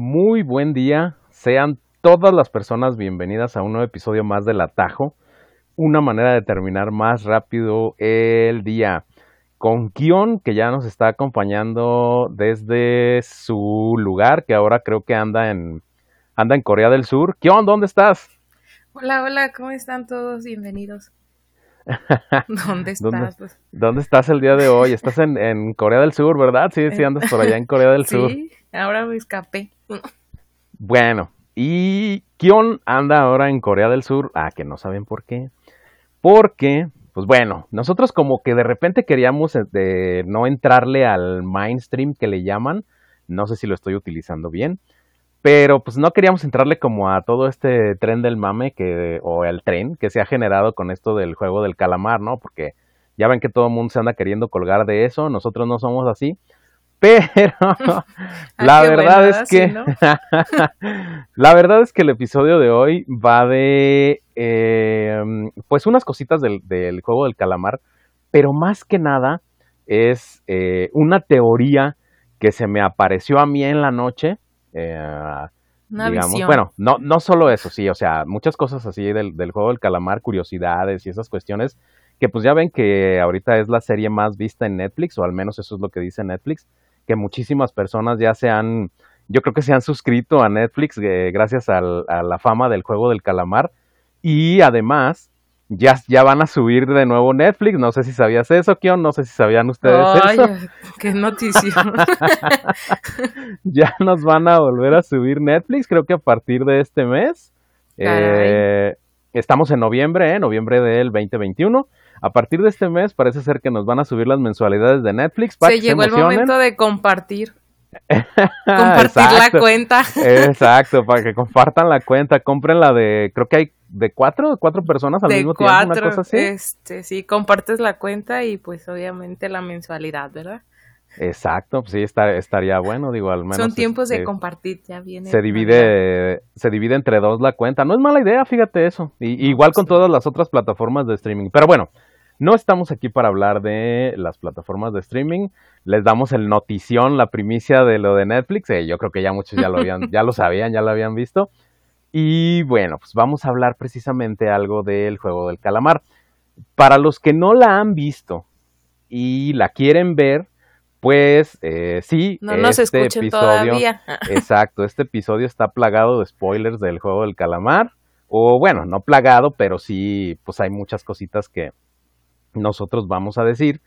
Muy buen día. Sean todas las personas bienvenidas a un nuevo episodio más del Atajo. Una manera de terminar más rápido el día. Con Kion, que ya nos está acompañando desde su lugar, que ahora creo que anda en, anda en Corea del Sur. Kion, ¿dónde estás? Hola, hola, ¿cómo están todos? Bienvenidos. ¿Dónde estás? ¿Dónde, Pues, dónde estás el día de hoy? Estás en, en Corea del Sur, ¿verdad? Sí, sí, andas por allá en Corea del Sur. sí, ahora me escapé. Bueno, y Kion anda ahora en Corea del Sur. Ah, que no saben por qué. Porque, pues bueno, nosotros como que de repente queríamos eh, de no entrarle al mainstream que le llaman. No sé si lo estoy utilizando bien. Pero pues no queríamos entrarle como a todo este tren del mame que, o el tren que se ha generado con esto del juego del calamar, ¿no? Porque ya ven que todo el mundo se anda queriendo colgar de eso. Nosotros no somos así. Pero la qué verdad es que ¿no? la verdad es que el episodio de hoy va de eh, pues unas cositas del, del juego del calamar, pero más que nada es eh, una teoría que se me apareció a mí en la noche. eh, Una digamos, visión. bueno, no, no solo eso, sí, o sea, muchas cosas así del, del juego del calamar, curiosidades y esas cuestiones, que pues ya ven que ahorita es la serie más vista en Netflix, o al menos eso es lo que dice Netflix, que muchísimas personas ya se han, yo creo que se han suscrito a Netflix eh, gracias al- a la fama del juego del calamar, y además ya, ya van a subir de nuevo Netflix, no sé si sabías eso, Kion, no sé si sabían ustedes Ay, eso, qué noticia. ya nos van a volver a subir Netflix, creo que a partir de este mes. Eh, estamos en noviembre, ¿eh? noviembre del 2021. A partir de este mes parece ser que nos van a subir las mensualidades de Netflix para Se que llegó se el momento de compartir. Compartir la cuenta. Exacto, para que compartan la cuenta, compren la de, creo que hay de cuatro, cuatro personas al de mismo tiempo, una cuatro. cosa así. Este, sí, compartes la cuenta y pues obviamente la mensualidad, ¿verdad? Exacto, pues sí, está- estaría bueno, digo, al menos. Son tiempos de compartir, ya viene. se divide se divide entre dos la cuenta. No es mala idea, fíjate eso. Y, igual con todas las otras plataformas de streaming. Pero bueno, no estamos aquí para hablar de las plataformas de streaming. Les damos el notición, la primicia de lo de Netflix. Eh, yo creo que ya muchos ya lo habían, ya lo sabían, ya lo habían visto. Y bueno, pues vamos a hablar precisamente algo del juego del calamar. Para los que no la han visto y la quieren ver, pues eh, sí, No nos este episodio, todavía. Exacto, este episodio está plagado de spoilers del juego del calamar. O bueno, no plagado, pero sí, pues hay muchas cositas que nosotros vamos a decir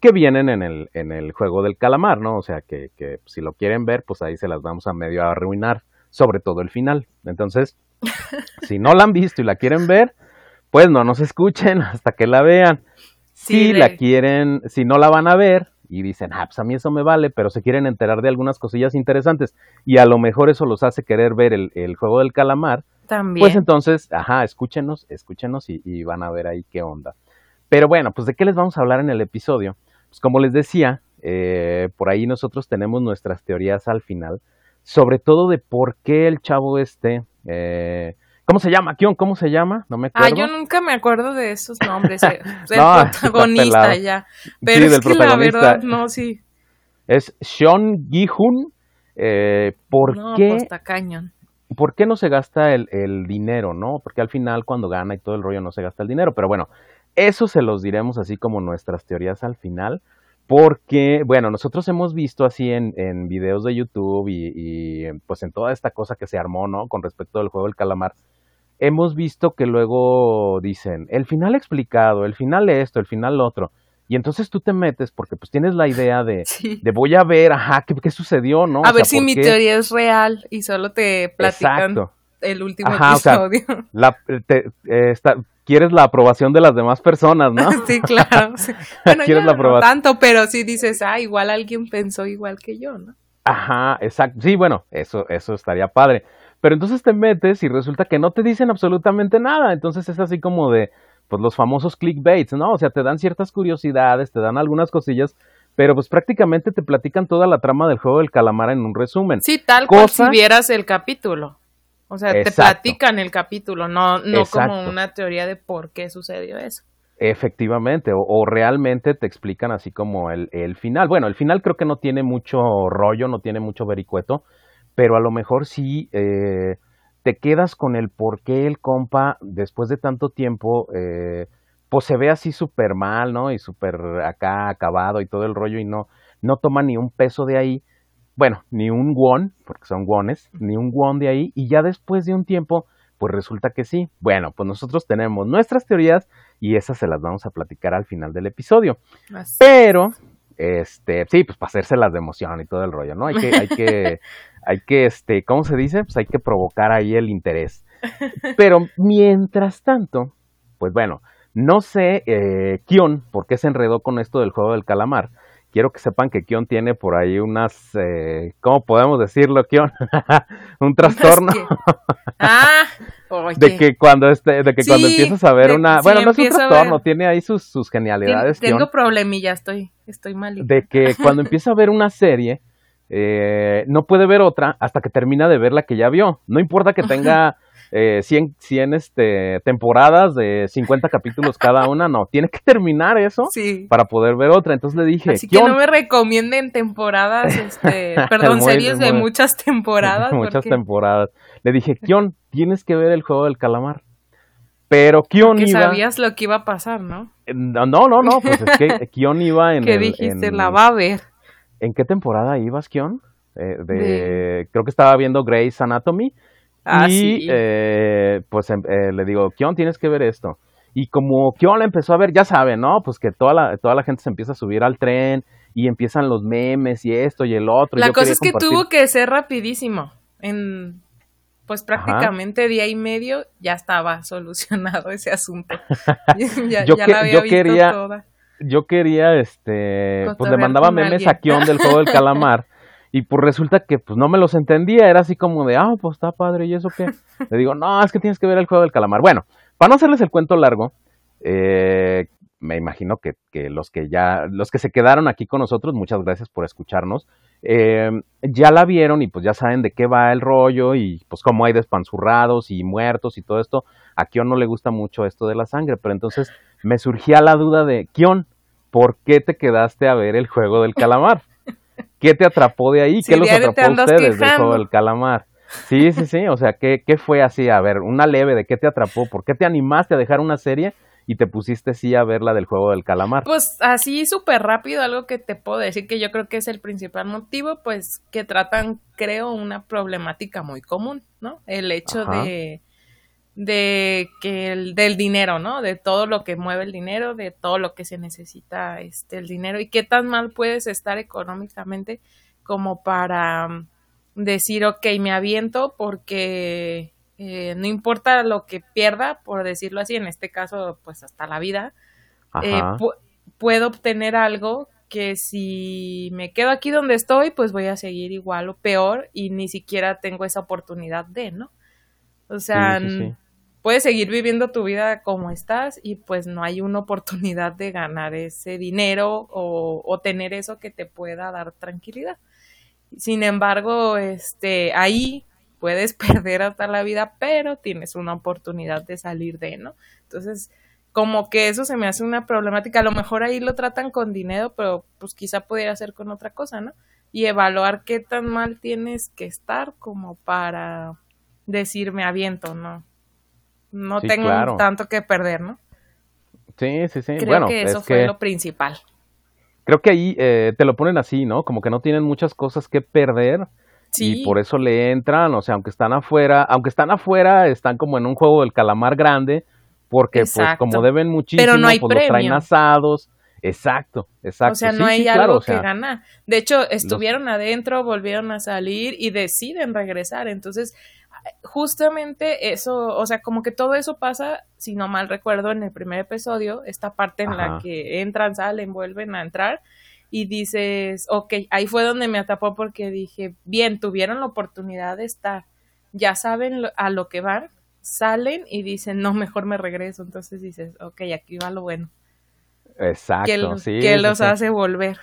que vienen en el, en el juego del calamar, ¿no? O sea, que, que si lo quieren ver, pues ahí se las vamos a medio arruinar, sobre todo el final. Entonces, si no la han visto y la quieren ver, pues no nos escuchen hasta que la vean. Sí, si de- la quieren, si no la van a ver y dicen, ah, pues a mí eso me vale, pero se quieren enterar de algunas cosillas interesantes y a lo mejor eso los hace querer ver el, el juego del calamar, También. pues entonces, ajá, escúchenos, escúchenos y, y van a ver ahí qué onda. Pero bueno, pues de qué les vamos a hablar en el episodio. Pues como les decía, eh, por ahí nosotros tenemos nuestras teorías al final, sobre todo de por qué el chavo este, eh, ¿cómo se llama? Kion, ¿cómo se llama? No me Ah, acuerdo. yo nunca me acuerdo de esos nombres. eh, Del No, protagonista ya. Sí, Pero del es que la protagonista. verdad, no, sí. Es Sean Gi-hun. Eh, ¿Por No, qué? pues cañón. ¿por qué no se gasta el, el dinero, no? Porque al final cuando gana y todo el rollo no se gasta el dinero. Pero bueno, eso se los diremos así como nuestras teorías al final. Porque, bueno, nosotros hemos visto así en, en videos de YouTube y, y, pues en toda esta cosa que se armó, ¿no? Con respecto al juego del calamar. Hemos visto que luego dicen, el final explicado, el final esto, el final lo otro. Y entonces tú te metes porque pues tienes la idea de, Sí. de voy a ver, ajá, ¿qué, qué sucedió, no? A O ver sea, si ¿por mi qué? teoría es real y solo te platican Exacto. El último Ajá, o sea, episodio. La, te- eh, está- quieres la aprobación de las demás personas, ¿no? sí, claro. sí. Bueno, ¿Quieres la no aprobación? tanto, pero sí dices, ah, igual alguien pensó igual que yo, ¿no? Ajá, exacto. Sí, bueno, eso, eso estaría padre. Pero entonces te metes y resulta que no te dicen absolutamente nada. Entonces es así como de, pues los famosos clickbaits, ¿no? O sea, te dan ciertas curiosidades, te dan algunas cosillas, pero pues prácticamente te platican toda la trama del juego del calamar en un resumen. Sí, tal cual Cosa- si vieras el capítulo. O sea, te platican el capítulo, no, no Exacto. como una teoría de por qué sucedió eso. Efectivamente, o, o realmente te explican así como el, el final. Bueno, el final creo que no tiene mucho rollo, no tiene mucho vericueto, pero a lo mejor sí eh, te quedas con el por qué el compa, después de tanto tiempo, eh, pues se ve así súper mal, ¿no? Y súper acá acabado y todo el rollo y no, no toma ni un peso de ahí, bueno, ni un won, porque son wones, ni un won de ahí, y ya después de un tiempo, pues resulta que sí. Bueno, pues nosotros tenemos nuestras teorías y esas se las vamos a platicar al final del episodio. Pero, este, sí, pues para hacérselas de emoción y todo el rollo, ¿no? Hay que, hay que, hay que, este, ¿cómo se dice? Pues hay que provocar ahí el interés. Pero mientras tanto, pues bueno, no sé, eh, Kion, por qué se enredó con esto del juego del calamar. Quiero que sepan que Kion tiene por ahí unas, eh, ¿cómo podemos decirlo, Kion? un trastorno. ah, de que cuando este, de que cuando empiezas a ver una, bueno, no es un trastorno, tiene ahí sus, sus genialidades. Tengo problemilla, estoy, estoy mal. De que cuando empieza a ver una serie, eh, no puede ver otra hasta que termina de ver la que ya vio. No importa que tenga eh, 100, 100 este, temporadas de 50 capítulos cada una, no, tiene que terminar eso para poder ver otra. Entonces le dije, Así que no me recomienden temporadas, este, perdón, series de muchas temporadas. muchas temporadas. Le dije, Kion, tienes que ver el juego del calamar. Pero Kion iba... sabías lo que iba a pasar, ¿no? No, no, no, pues es que Kion iba en ¿Qué dijiste? La va a ver. ¿En qué temporada ibas, Kion? Eh, de... Creo que estaba viendo Grey's Anatomy Ah, y eh, pues em, eh, le digo, Kion, tienes que ver esto. Y como Kion la empezó a ver, ya sabe, ¿no? Pues que toda la, toda la gente se empieza a subir al tren y empiezan los memes y esto y el otro. La cosa es que tuvo que ser rapidísimo. En pues prácticamente día y medio ya estaba solucionado ese asunto. ya, yo, yo quería, Yo quería, este, pues le mandaba memes a Kion del juego del calamar. Y pues resulta que pues no me los entendía, era así como de, ah, pues está padre, ¿y eso qué? Le digo, no, es que tienes que ver el juego del calamar. Bueno, para no hacerles el cuento largo, eh, me imagino que, que, los que ya, los que se quedaron aquí con nosotros, muchas gracias por escucharnos, eh, ya la vieron y pues ya saben de qué va el rollo y pues cómo hay despanzurrados y muertos y todo esto. A Kion no le gusta mucho esto de la sangre, pero entonces me surgía la duda de, Kion, ¿por qué te quedaste a ver el juego del calamar? ¿Qué te atrapó de ahí? ¿Qué los atrapó a ustedes del juego del calamar? Sí, sí, sí, o sea, ¿qué, ¿qué fue así? A ver, una leve de qué te atrapó, ¿por qué te animaste a dejar una serie y te pusiste sí a ver la del juego del calamar? Pues así súper rápido, algo que te puedo decir que yo creo que es el principal motivo, pues que tratan, creo, una problemática muy común, ¿no? El hecho de de que el, del dinero, ¿no? De todo lo que mueve el dinero, de todo lo que se necesita este el dinero y qué tan mal puedes estar económicamente como para mm, decir, ok, me aviento porque eh, no importa lo que pierda, por decirlo así, en este caso, pues hasta la vida, eh, puedo obtener algo que si me quedo aquí donde estoy, pues voy a seguir igual o peor y ni siquiera tengo esa oportunidad de, ¿no? O sea, puedes seguir viviendo tu vida como estás y pues no hay una oportunidad de ganar ese dinero o, tener eso que te pueda dar tranquilidad. Sin embargo, este, ahí puedes perder hasta la vida, pero tienes una oportunidad de salir de, ¿no? Entonces, como que eso se me hace una problemática. A lo mejor ahí lo tratan con dinero, pero pues quizá pudiera ser con otra cosa, ¿no? Y evaluar qué tan mal tienes que estar como para decirme aviento, ¿no? No tengo tanto que perder, ¿no? Sí, sí, sí. Creo bueno, que eso fue lo principal. Creo que ahí eh, te lo ponen así, ¿no? Como que no tienen muchas cosas que perder. Sí. Y por eso le entran, o sea, aunque están afuera, aunque están afuera, están como en un juego del calamar grande, porque pues como deben muchísimo, Pero no hay pues los traen asados. Exacto, exacto. O sea, no hay algo que ganar. De hecho, estuvieron adentro, volvieron a salir y deciden regresar. Entonces, justamente eso, o sea, como que todo eso pasa, si no mal recuerdo, en el primer episodio, esta parte en la que entran, salen, vuelven a entrar y dices, ok, ahí fue donde me atrapó porque dije, bien, tuvieron la oportunidad de estar, ya saben a lo que van, salen y dicen, no, mejor me regreso. Entonces dices, ok, aquí va lo bueno. Exacto, que, sí. Que los hace volver.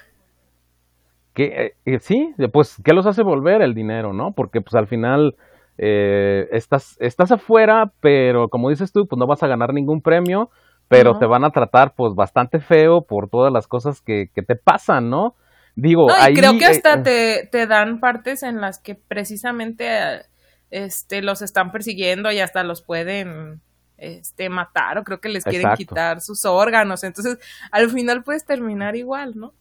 Que, eh, sí, pues, ¿qué los hace volver? El dinero, ¿no? Porque pues al final eh, estás, estás afuera, pero como dices tú, pues no vas a ganar ningún premio, pero te van a tratar pues bastante feo por todas las cosas que, que te pasan, ¿no? digo, no, ahí, creo que hasta eh, te, te dan partes en las que precisamente este los están persiguiendo y hasta los pueden este matar o creo que les quieren Exacto. quitar sus órganos, entonces al final puedes terminar igual, ¿no?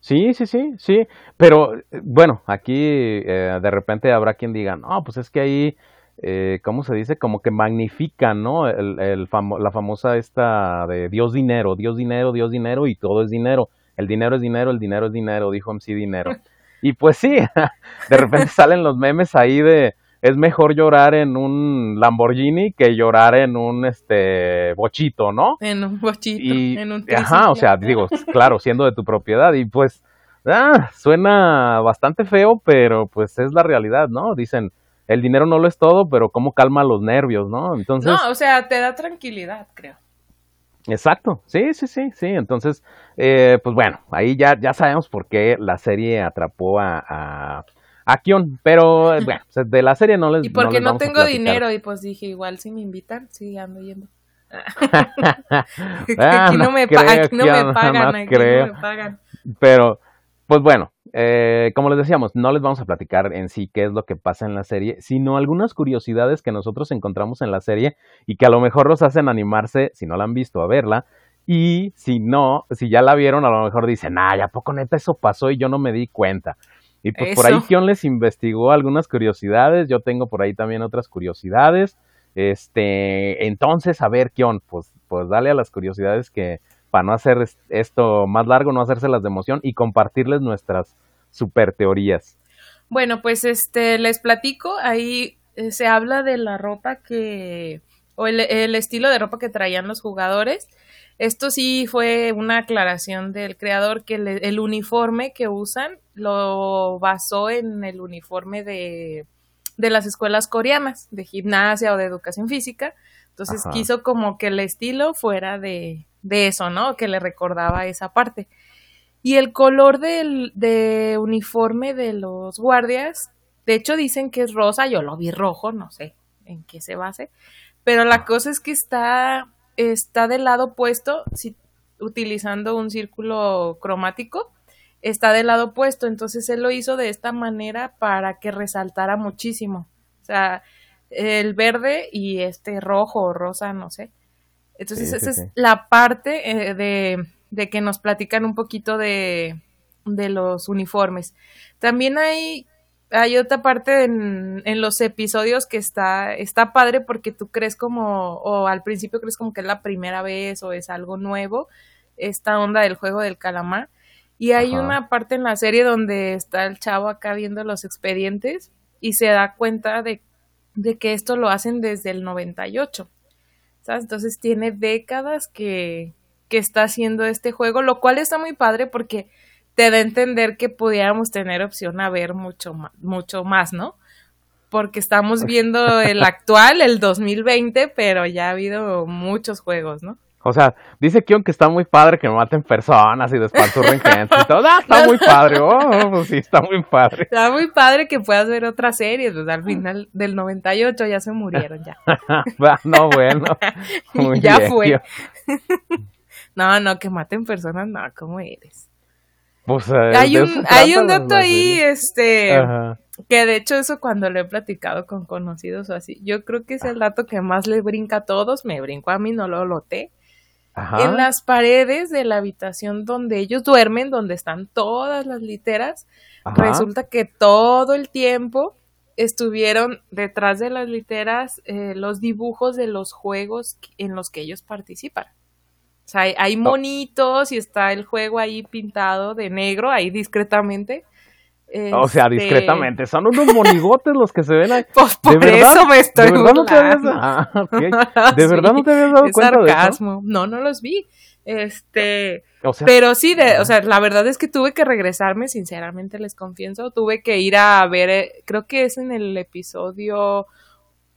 Sí, sí, sí, sí, pero bueno, aquí eh, de repente habrá quien diga, no, pues es que ahí, eh, ¿cómo se dice? Como que magnifican, ¿no? El, el famo- la famosa esta de Dios dinero, Dios dinero, Dios dinero y todo es dinero. El dinero es dinero, el dinero es dinero, dijo MC Dinero. Y pues sí, de repente salen los memes ahí de, es mejor llorar en un Lamborghini que llorar en un, este, bochito, ¿no? En un bochito, y en un ajá, o sea, digo, claro, siendo de tu propiedad y pues ah, suena bastante feo, pero pues es la realidad, ¿no? Dicen, el dinero no lo es todo, pero cómo calma los nervios, ¿no? Entonces, No, o sea, te da tranquilidad, creo. exacto, sí, sí, sí, sí, entonces, eh, pues bueno, ahí ya, ya sabemos por qué la serie atrapó a, a, a Kion, pero eh, bueno, sea, de la serie no les Y porque no tengo dinero y pues dije, igual si me invitan, sí, ando yendo. Ah, aquí no, me, pagan, no aquí creo. no me pagan. Pero, pues bueno, eh, como les decíamos, no les vamos a platicar en sí qué es lo que pasa en la serie, sino algunas curiosidades que nosotros encontramos en la serie y que a lo mejor los hacen animarse, si no la han visto, a verla. Y si no, si ya la vieron, a lo mejor dicen, ah, ¿a poco neta eso pasó y yo no me di cuenta? Y pues por ahí. Kion les investigó algunas curiosidades, yo tengo por ahí también otras curiosidades. Este, entonces, a ver, Kion, pues, pues dale a las curiosidades que, para no hacer es- esto más largo, no hacérselas de emoción y compartirles nuestras super teorías. Bueno, pues este, les platico, ahí eh, se habla de la ropa que, o el, el estilo de ropa que traían los jugadores. Esto sí fue una aclaración del creador que le- el uniforme que usan lo basó en el uniforme de, de las escuelas coreanas, de gimnasia o de educación física. Entonces Ajá. quiso como que el estilo fuera de, de eso, ¿no? Que le recordaba esa parte. Y el color del de uniforme de los guardias, de hecho dicen que es rosa, yo lo vi rojo, no sé en qué se base, pero la cosa es que está, está del lado opuesto, si, utilizando un círculo cromático, está del lado opuesto, entonces él lo hizo de esta manera para que resaltara muchísimo. O sea, el verde y este rojo o rosa, no sé. Entonces Sí, esa sí, es sí. la parte eh, de, de que nos platican un poquito de, de los uniformes. También hay, hay otra parte en, en los episodios que está, está padre porque tú crees como, o al principio crees como que es la primera vez o es algo nuevo, esta onda del juego del calamar. Y hay Ajá. una parte en la serie donde está el chavo acá viendo los expedientes y se da cuenta de, de que esto lo hacen desde el 98. ¿sabes? Entonces tiene décadas que, que está haciendo este juego, lo cual está muy padre porque te da a entender que pudiéramos tener opción a ver mucho más, mucho más, ¿no? Porque estamos viendo el actual, el 2020, pero ya ha habido muchos juegos, ¿no? O sea, dice Kion que está muy padre que maten personas y despanzurren gente y todo. Ah, está muy padre. Oh, pues sí, está muy padre. Está muy padre que puedas ver otras series, pues al final del 98 ya se murieron ya. No, bueno. Muy ya bien, fue. No, no, que maten personas, no, ¿cómo eres? Pues, Hay un, hay un dato ahí, este, Ajá. que de hecho eso cuando lo he platicado con conocidos o así, yo creo que es el dato que más le brinca a todos, me brincó a mí, no lo loté. Ajá. En las paredes de la habitación donde ellos duermen, donde están todas las literas, Ajá. resulta que todo el tiempo estuvieron detrás de las literas eh, los dibujos de los juegos en los que ellos participan. O sea, hay, hay monitos y está el juego ahí pintado de negro, ahí discretamente. O sea, Este, discretamente. Son unos monigotes los que se ven ahí. Pues ¿De por verdad? eso me estoy ¿De verdad no te habías ah, ok. ¿De verdad no te habías dado es cuenta de eso? sarcasmo. No, no los vi. Este, O sea, pero sí, de, o sea, la verdad es que tuve que regresarme, sinceramente les confieso, tuve que ir a ver, eh, creo que es en el episodio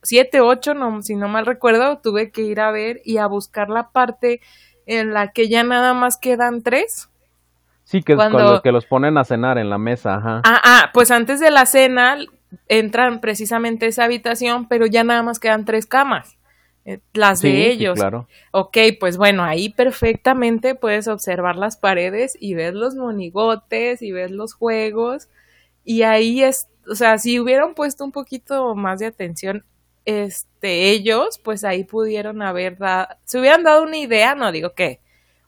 7, 8, no, si no mal recuerdo, tuve que ir a ver y a buscar la parte en la que ya nada más quedan tres. sí, que es cuando- con los que los ponen a cenar en la mesa, ajá. Ah, ah, pues antes de la cena entran precisamente a esa habitación, pero ya nada más quedan tres camas. eh, las de ellos. claro. Ok, pues bueno, ahí perfectamente puedes observar las paredes y ves los monigotes y ves los juegos. Y ahí es, o sea, si hubieran puesto un poquito más de atención, este, ellos, pues ahí pudieron haber dado, se hubieran dado una idea, no digo que,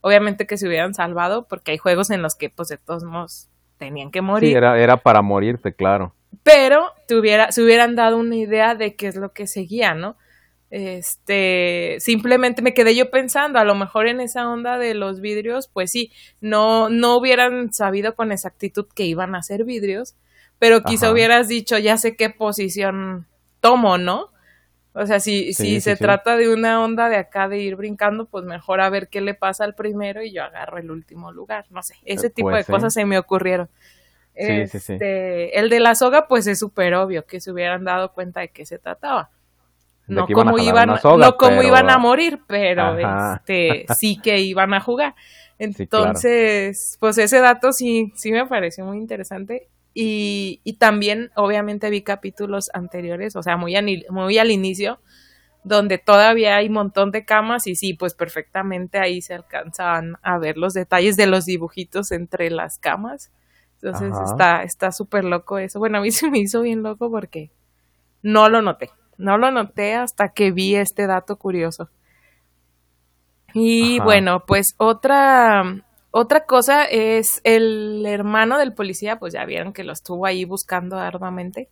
obviamente que se hubieran salvado, porque hay juegos en los que, pues de todos modos, tenían que morir. Sí, era, era para morirte, claro. Pero tuviera, se hubieran dado una idea de qué es lo que seguía, ¿no? Este, simplemente me quedé yo pensando, a lo mejor en esa onda de los vidrios, pues sí, no, no hubieran sabido con exactitud que iban a ser vidrios, pero quizá hubieras dicho, ya sé qué posición tomo, ¿no? O sea, si, si se trata de una onda de acá de ir brincando, pues mejor a ver qué le pasa al primero y yo agarro el último lugar. No sé, ese tipo de cosas se me ocurrieron. Este, el de la soga, pues es súper obvio que se hubieran dado cuenta de qué se trataba no como iban, no como iban a morir, pero este sí que iban a jugar. Entonces, pues ese dato sí, sí me pareció muy interesante. Y, y también, obviamente, vi capítulos anteriores, o sea, muy, muy al inicio, donde todavía hay un montón de camas y sí, pues perfectamente ahí se alcanzan a ver los detalles de los dibujitos entre las camas. Entonces está está súper loco eso. Bueno, a mí se me hizo bien loco porque no lo noté. No lo noté hasta que vi este dato curioso. Y bueno, pues otra, otra cosa es el hermano del policía, pues ya vieron que lo estuvo ahí buscando arduamente.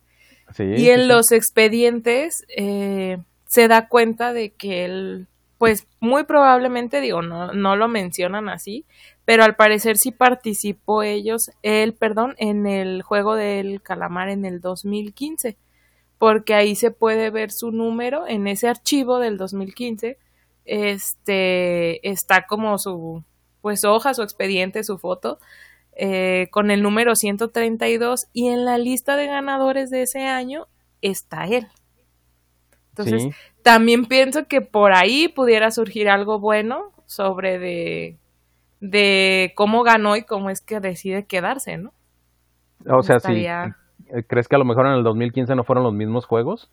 y en los expedientes eh, se da cuenta de que él, pues muy probablemente, digo, no, no lo mencionan así, pero al parecer sí participó ellos, él, perdón, en el juego del calamar en el 2015 porque ahí se puede ver su número en ese archivo del 2015. Este está como su pues hoja, su expediente, su foto eh, con el número 132 y en la lista de ganadores de ese año está él. Entonces, también pienso que por ahí pudiera surgir algo bueno sobre de, de cómo ganó y cómo es que decide quedarse, ¿no? O sea, sí eh, ¿Crees que a lo mejor en el 2015 no fueron los mismos juegos?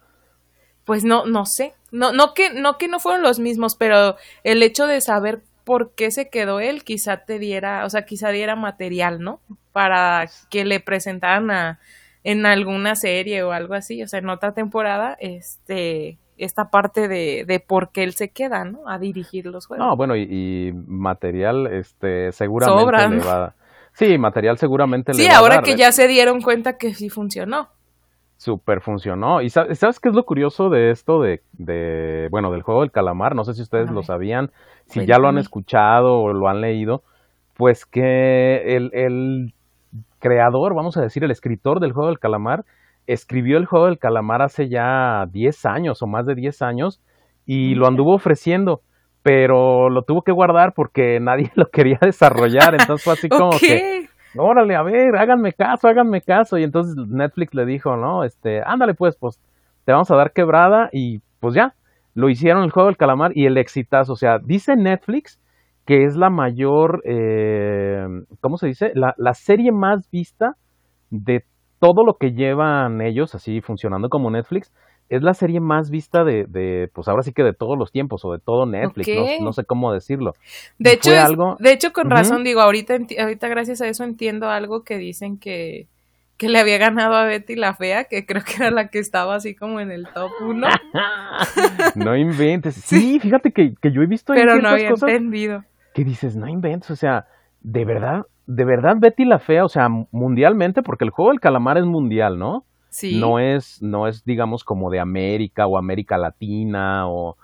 Pues no, no sé. No, no que, no que no fueron los mismos, pero el hecho de saber por qué se quedó él, quizá te diera, o sea, quizá diera material, ¿no? Para que le presentaran a, en alguna serie o algo así, o sea, en otra temporada, este, esta parte de, de por qué él se queda, ¿no? A dirigir los juegos. No, bueno, y, material, este, seguramente le va, Sí, material seguramente sí, le va ahora que ya se dieron cuenta que sí funcionó. Super funcionó. ¿Y sabes, qué es lo curioso de esto de, de, bueno, del juego del calamar? No sé si ustedes lo sabían, si ya lo han escuchado o lo han leído, pues que el, el creador, vamos a decir, el escritor del juego del calamar, escribió el juego del calamar hace ya 10 años o más de 10 años y lo anduvo ofreciendo pero lo tuvo que guardar porque nadie lo quería desarrollar, entonces fue así como que, órale, a ver, háganme caso, háganme caso, y entonces Netflix le dijo, no, este, ándale pues, pues, te vamos a dar quebrada, y pues ya, lo hicieron el juego del calamar y el exitazo, o sea, dice Netflix que es la mayor, eh, ¿cómo se dice? La, la serie más vista de todo lo que llevan ellos, así funcionando como Netflix, es la serie más vista de, de, pues ahora sí que de todos los tiempos o de todo Netflix, no, sé cómo decirlo. De hecho, algo... de hecho con razón digo, ahorita, ahorita gracias a eso entiendo algo que dicen que, que le había ganado a Betty la Fea, que creo que era la que estaba así como en el top uno. no inventes. Sí, fíjate que, que, yo he visto Pero no había entendido. Que dices, no inventes, o sea, de verdad, de verdad Betty la Fea, o sea, mundialmente, porque el juego del calamar es mundial, ¿no? No es, no es, digamos, como de América o América Latina o,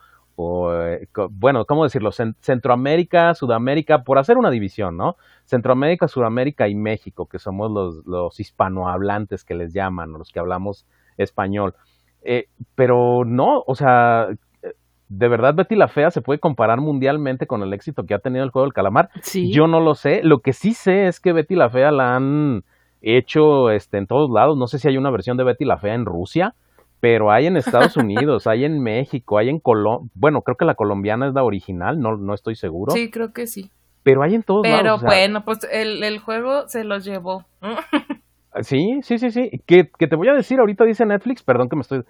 eh, bueno, ¿cómo decirlo? Centroamérica, Sudamérica, por hacer una división, ¿no? Centroamérica, Sudamérica y México, que somos los, los hispanohablantes que les llaman, los que hablamos español. Eh, pero no, o sea, de verdad Betty la Fea se puede comparar mundialmente con el éxito que ha tenido el juego del calamar. Yo no lo sé. Lo que sí sé es que Betty la Fea la han hecho este, en todos lados. No sé si hay una versión de Betty la Fea en Rusia, pero hay en Estados Unidos, hay en México, hay en Colombia. Bueno, creo que la colombiana es la original, no, no estoy seguro. Sí, creo que sí. Pero hay en todos lados. Pero bueno, pues el, el, juego se los llevó. sí, sí, sí, sí. Que, que, te voy a decir, ahorita dice Netflix, perdón que me estoy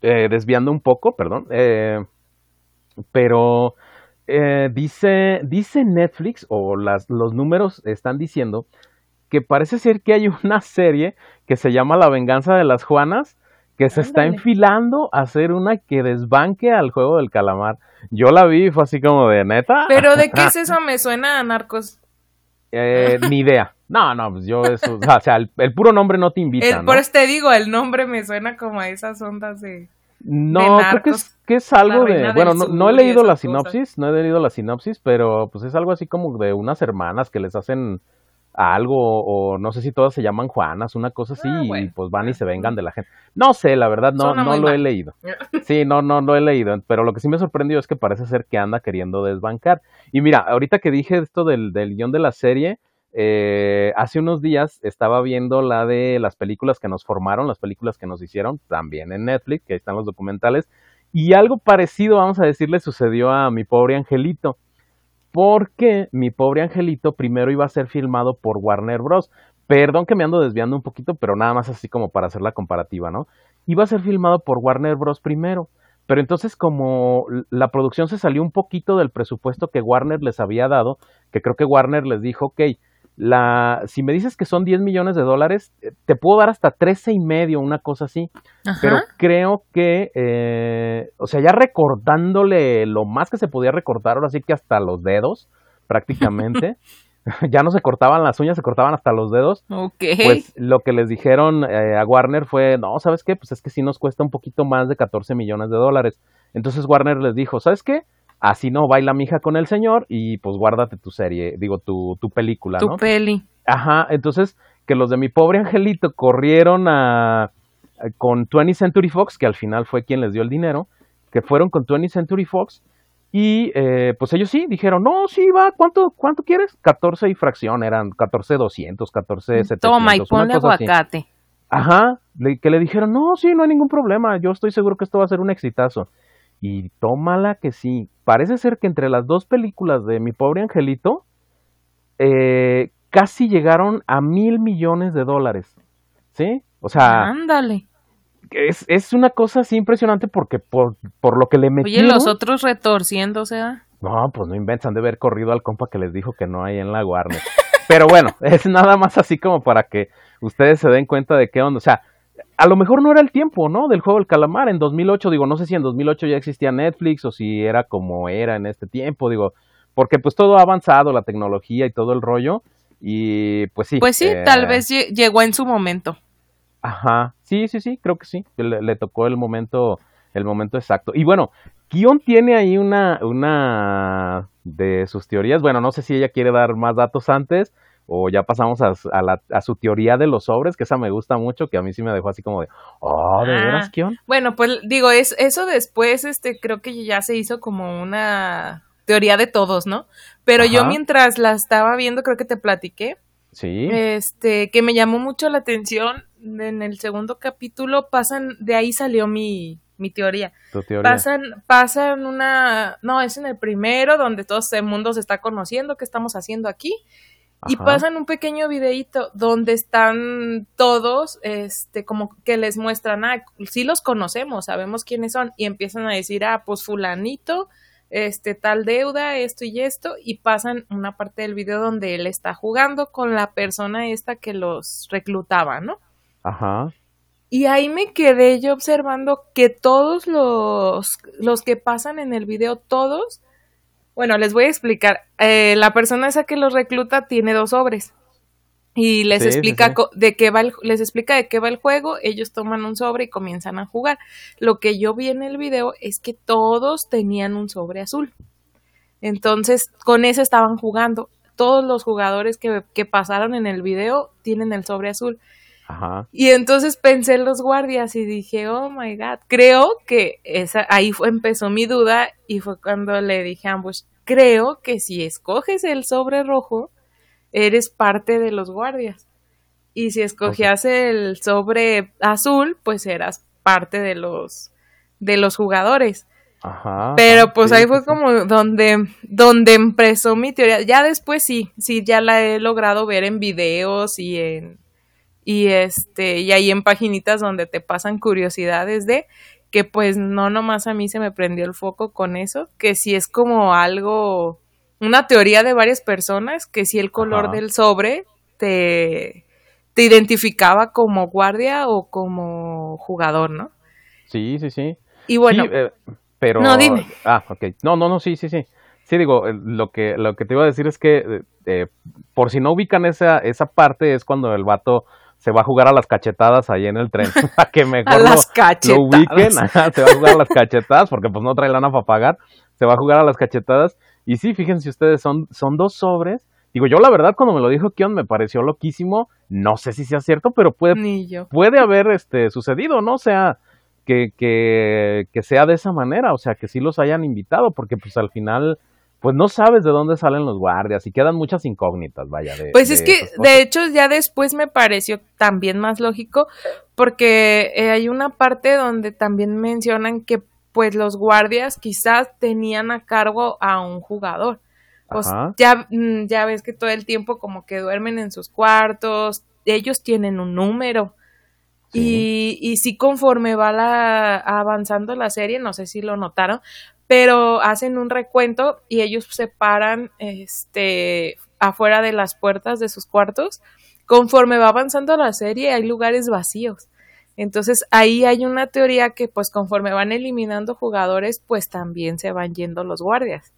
eh, desviando un poco, perdón. Eh, Pero eh, dice, dice Netflix, o las, los números están diciendo, que parece ser que hay una serie que se llama La venganza de las Juanas, que se está enfilando a hacer una que desbanque al juego del calamar. Yo la vi y fue así como de neta. Pero ¿de qué es eso? Me suena a narcos. Eh, ni idea. No, no, pues yo eso, o sea, el, puro nombre no te invita. Por eso te digo, el nombre me suena como a esas ondas de. No, creo que es, que es algo de. Bueno, no, no, he leído la sinopsis, no he leído la sinopsis, pero pues es algo así como de unas hermanas que les hacen algo, o no sé si todas se llaman Juanas, una cosa así, ah, y pues van y se vengan de la gente. No sé, la verdad, no, no lo he leído. Sí, no, no lo he leído, pero lo que sí me sorprendió es que parece ser que anda queriendo desbancar. Y mira, ahorita que dije esto del, del guion de la serie, eh, hace unos días estaba viendo la de las películas que nos formaron, las películas que nos hicieron, también en Netflix, que ahí están los documentales, y algo parecido, vamos a decirle, sucedió a mi pobre angelito, porque mi pobre angelito primero iba a ser filmado por Warner Bros. Perdón que me ando desviando un poquito, pero nada más así como para hacer la comparativa, ¿no? Iba a ser filmado por Warner Bros. primero. Pero entonces como la producción se salió un poquito del presupuesto que Warner les había dado, que creo que Warner les dijo, ok, la, si me dices que son 10 millones de dólares, eh, te puedo dar hasta 13 y medio, una cosa así. Pero creo que, eh, o sea, ya recortándole lo más que se podía recortar, ahora sí que hasta los dedos, prácticamente. ya no se cortaban las uñas, se cortaban hasta los dedos. Pues lo que les dijeron eh, a Warner fue, no, ¿sabes qué? Pues es que sí nos cuesta un poquito más de 14 millones de dólares. Entonces Warner les dijo, ¿sabes qué? Así no, baila mi hija con el señor y pues guárdate tu serie, digo, tu, tu película, ¿no? Tu peli. Ajá, entonces que los de mi pobre angelito corrieron a, con 20th Century Fox, que al final fue quien les dio el dinero, que fueron con 20th Century Fox y eh, pues ellos sí dijeron, no, sí, va, ¿cuánto, cuánto quieres? 14 y fracción, eran 14 200, 14 700. Toma y ponle aguacate. Ajá, que le dijeron, no, sí, no hay ningún problema, yo estoy seguro que esto va a ser un exitazo. Y tómala que sí. Parece ser que entre las dos películas de Mi pobre angelito, eh, casi llegaron a mil millones de dólares. ¿Sí? O sea. Ándale. Es, es una cosa así impresionante porque por, por lo que le metieron. Oye, los otros retorciéndose. ¿ah? No, pues no inventan de haber corrido al compa que les dijo que no hay en la Warner. Pero bueno, es nada más así como para que ustedes se den cuenta de qué onda. O sea, a lo mejor no era el tiempo, ¿no? Del juego del calamar en 2008, digo, no sé si en 2008 ya existía Netflix o si era como era en este tiempo, digo, porque pues todo ha avanzado, la tecnología y todo el rollo, y pues sí. Pues sí, eh, tal vez llegó en su momento. Ajá, sí, sí, sí, creo que sí, le, tocó el momento, el momento exacto. Y bueno, Kion tiene ahí una, una de sus teorías, bueno, no sé si ella quiere dar más datos antes, o ya pasamos a, a, su teoría de los sobres, que esa me gusta mucho, que a mí sí me dejó así como de, oh, ¿de veras, ah, Bueno, pues digo, es, eso después, este, creo que ya se hizo como una teoría de todos, ¿no? Pero yo mientras la estaba viendo, creo que te platiqué. Sí. Este, que me llamó mucho la atención, en el segundo capítulo pasan, de ahí salió mi, mi teoría. ¿Tu teoría? Pasan, pasan una, no, es en el primero donde todo el mundo se está conociendo, qué estamos haciendo aquí, y pasan un pequeño videito donde están todos, este, como que les muestran, ah, sí los conocemos, sabemos quiénes son, y empiezan a decir, ah, pues fulanito, este, tal deuda, esto y esto, y pasan una parte del video donde él está jugando con la persona esta que los reclutaba, ¿no? Ajá. Y ahí me quedé yo observando que todos los, los que pasan en el video, todos, bueno, les voy a explicar. Eh, la persona esa que los recluta tiene dos sobres y les explica de qué va el, les explica de qué va el juego. Ellos toman un sobre y comienzan a jugar. Lo que yo vi en el video es que todos tenían un sobre azul. Entonces, con ese estaban jugando. Todos los jugadores que, que pasaron en el video tienen el sobre azul. Y entonces pensé en los guardias y dije, oh my god, creo que esa, ahí fue, empezó mi duda y fue cuando le dije a Ambush, creo que si escoges el sobre rojo, eres parte de los guardias. Y si escogías el sobre azul, pues eras parte de los, de los jugadores. Ajá, Pero pues ahí fue como donde, donde empezó mi teoría. Ya después sí, sí, ya la he logrado ver en videos y en, y este y ahí en paginitas donde te pasan curiosidades de que pues no nomás a mí se me prendió el foco con eso, que si es como algo, una teoría de varias personas, que si el color del sobre te, te identificaba como guardia o como jugador, ¿no? Sí, sí, sí. Y bueno, eh, pero... No, dime. Ah, ok. No, no, no, sí, sí, sí. Sí, digo, eh, lo que, lo que te iba a decir es que, eh, por si no ubican esa, esa parte, es cuando el vato se va a jugar a las cachetadas ahí en el tren, para que mejor a las lo, ubiquen, se va a jugar a las cachetadas, porque pues no trae lana para pagar, se va a jugar a las cachetadas, y sí, fíjense ustedes, son, son dos sobres, digo, yo la verdad cuando me lo dijo Kion me pareció loquísimo, no sé si sea cierto, pero puede, puede haber este sucedido, ¿no? O sea, que, que, que sea de esa manera, o sea, que sí los hayan invitado, porque pues al final pues no sabes de dónde salen los guardias y quedan muchas incógnitas, vaya. De, pues es que de hecho ya después me pareció también más lógico porque eh, hay una parte donde también mencionan que pues los guardias quizás tenían a cargo a un jugador. Pues ya, mm, ya ves que todo el tiempo como que duermen en sus cuartos, ellos tienen un número. Y, y sí, conforme va la, avanzando la serie, no sé si lo notaron, pero hacen un recuento y ellos se paran este, afuera de las puertas de sus cuartos. Conforme va avanzando la serie, hay lugares vacíos. Entonces ahí hay una teoría que pues conforme van eliminando jugadores, pues también se van yendo los guardias.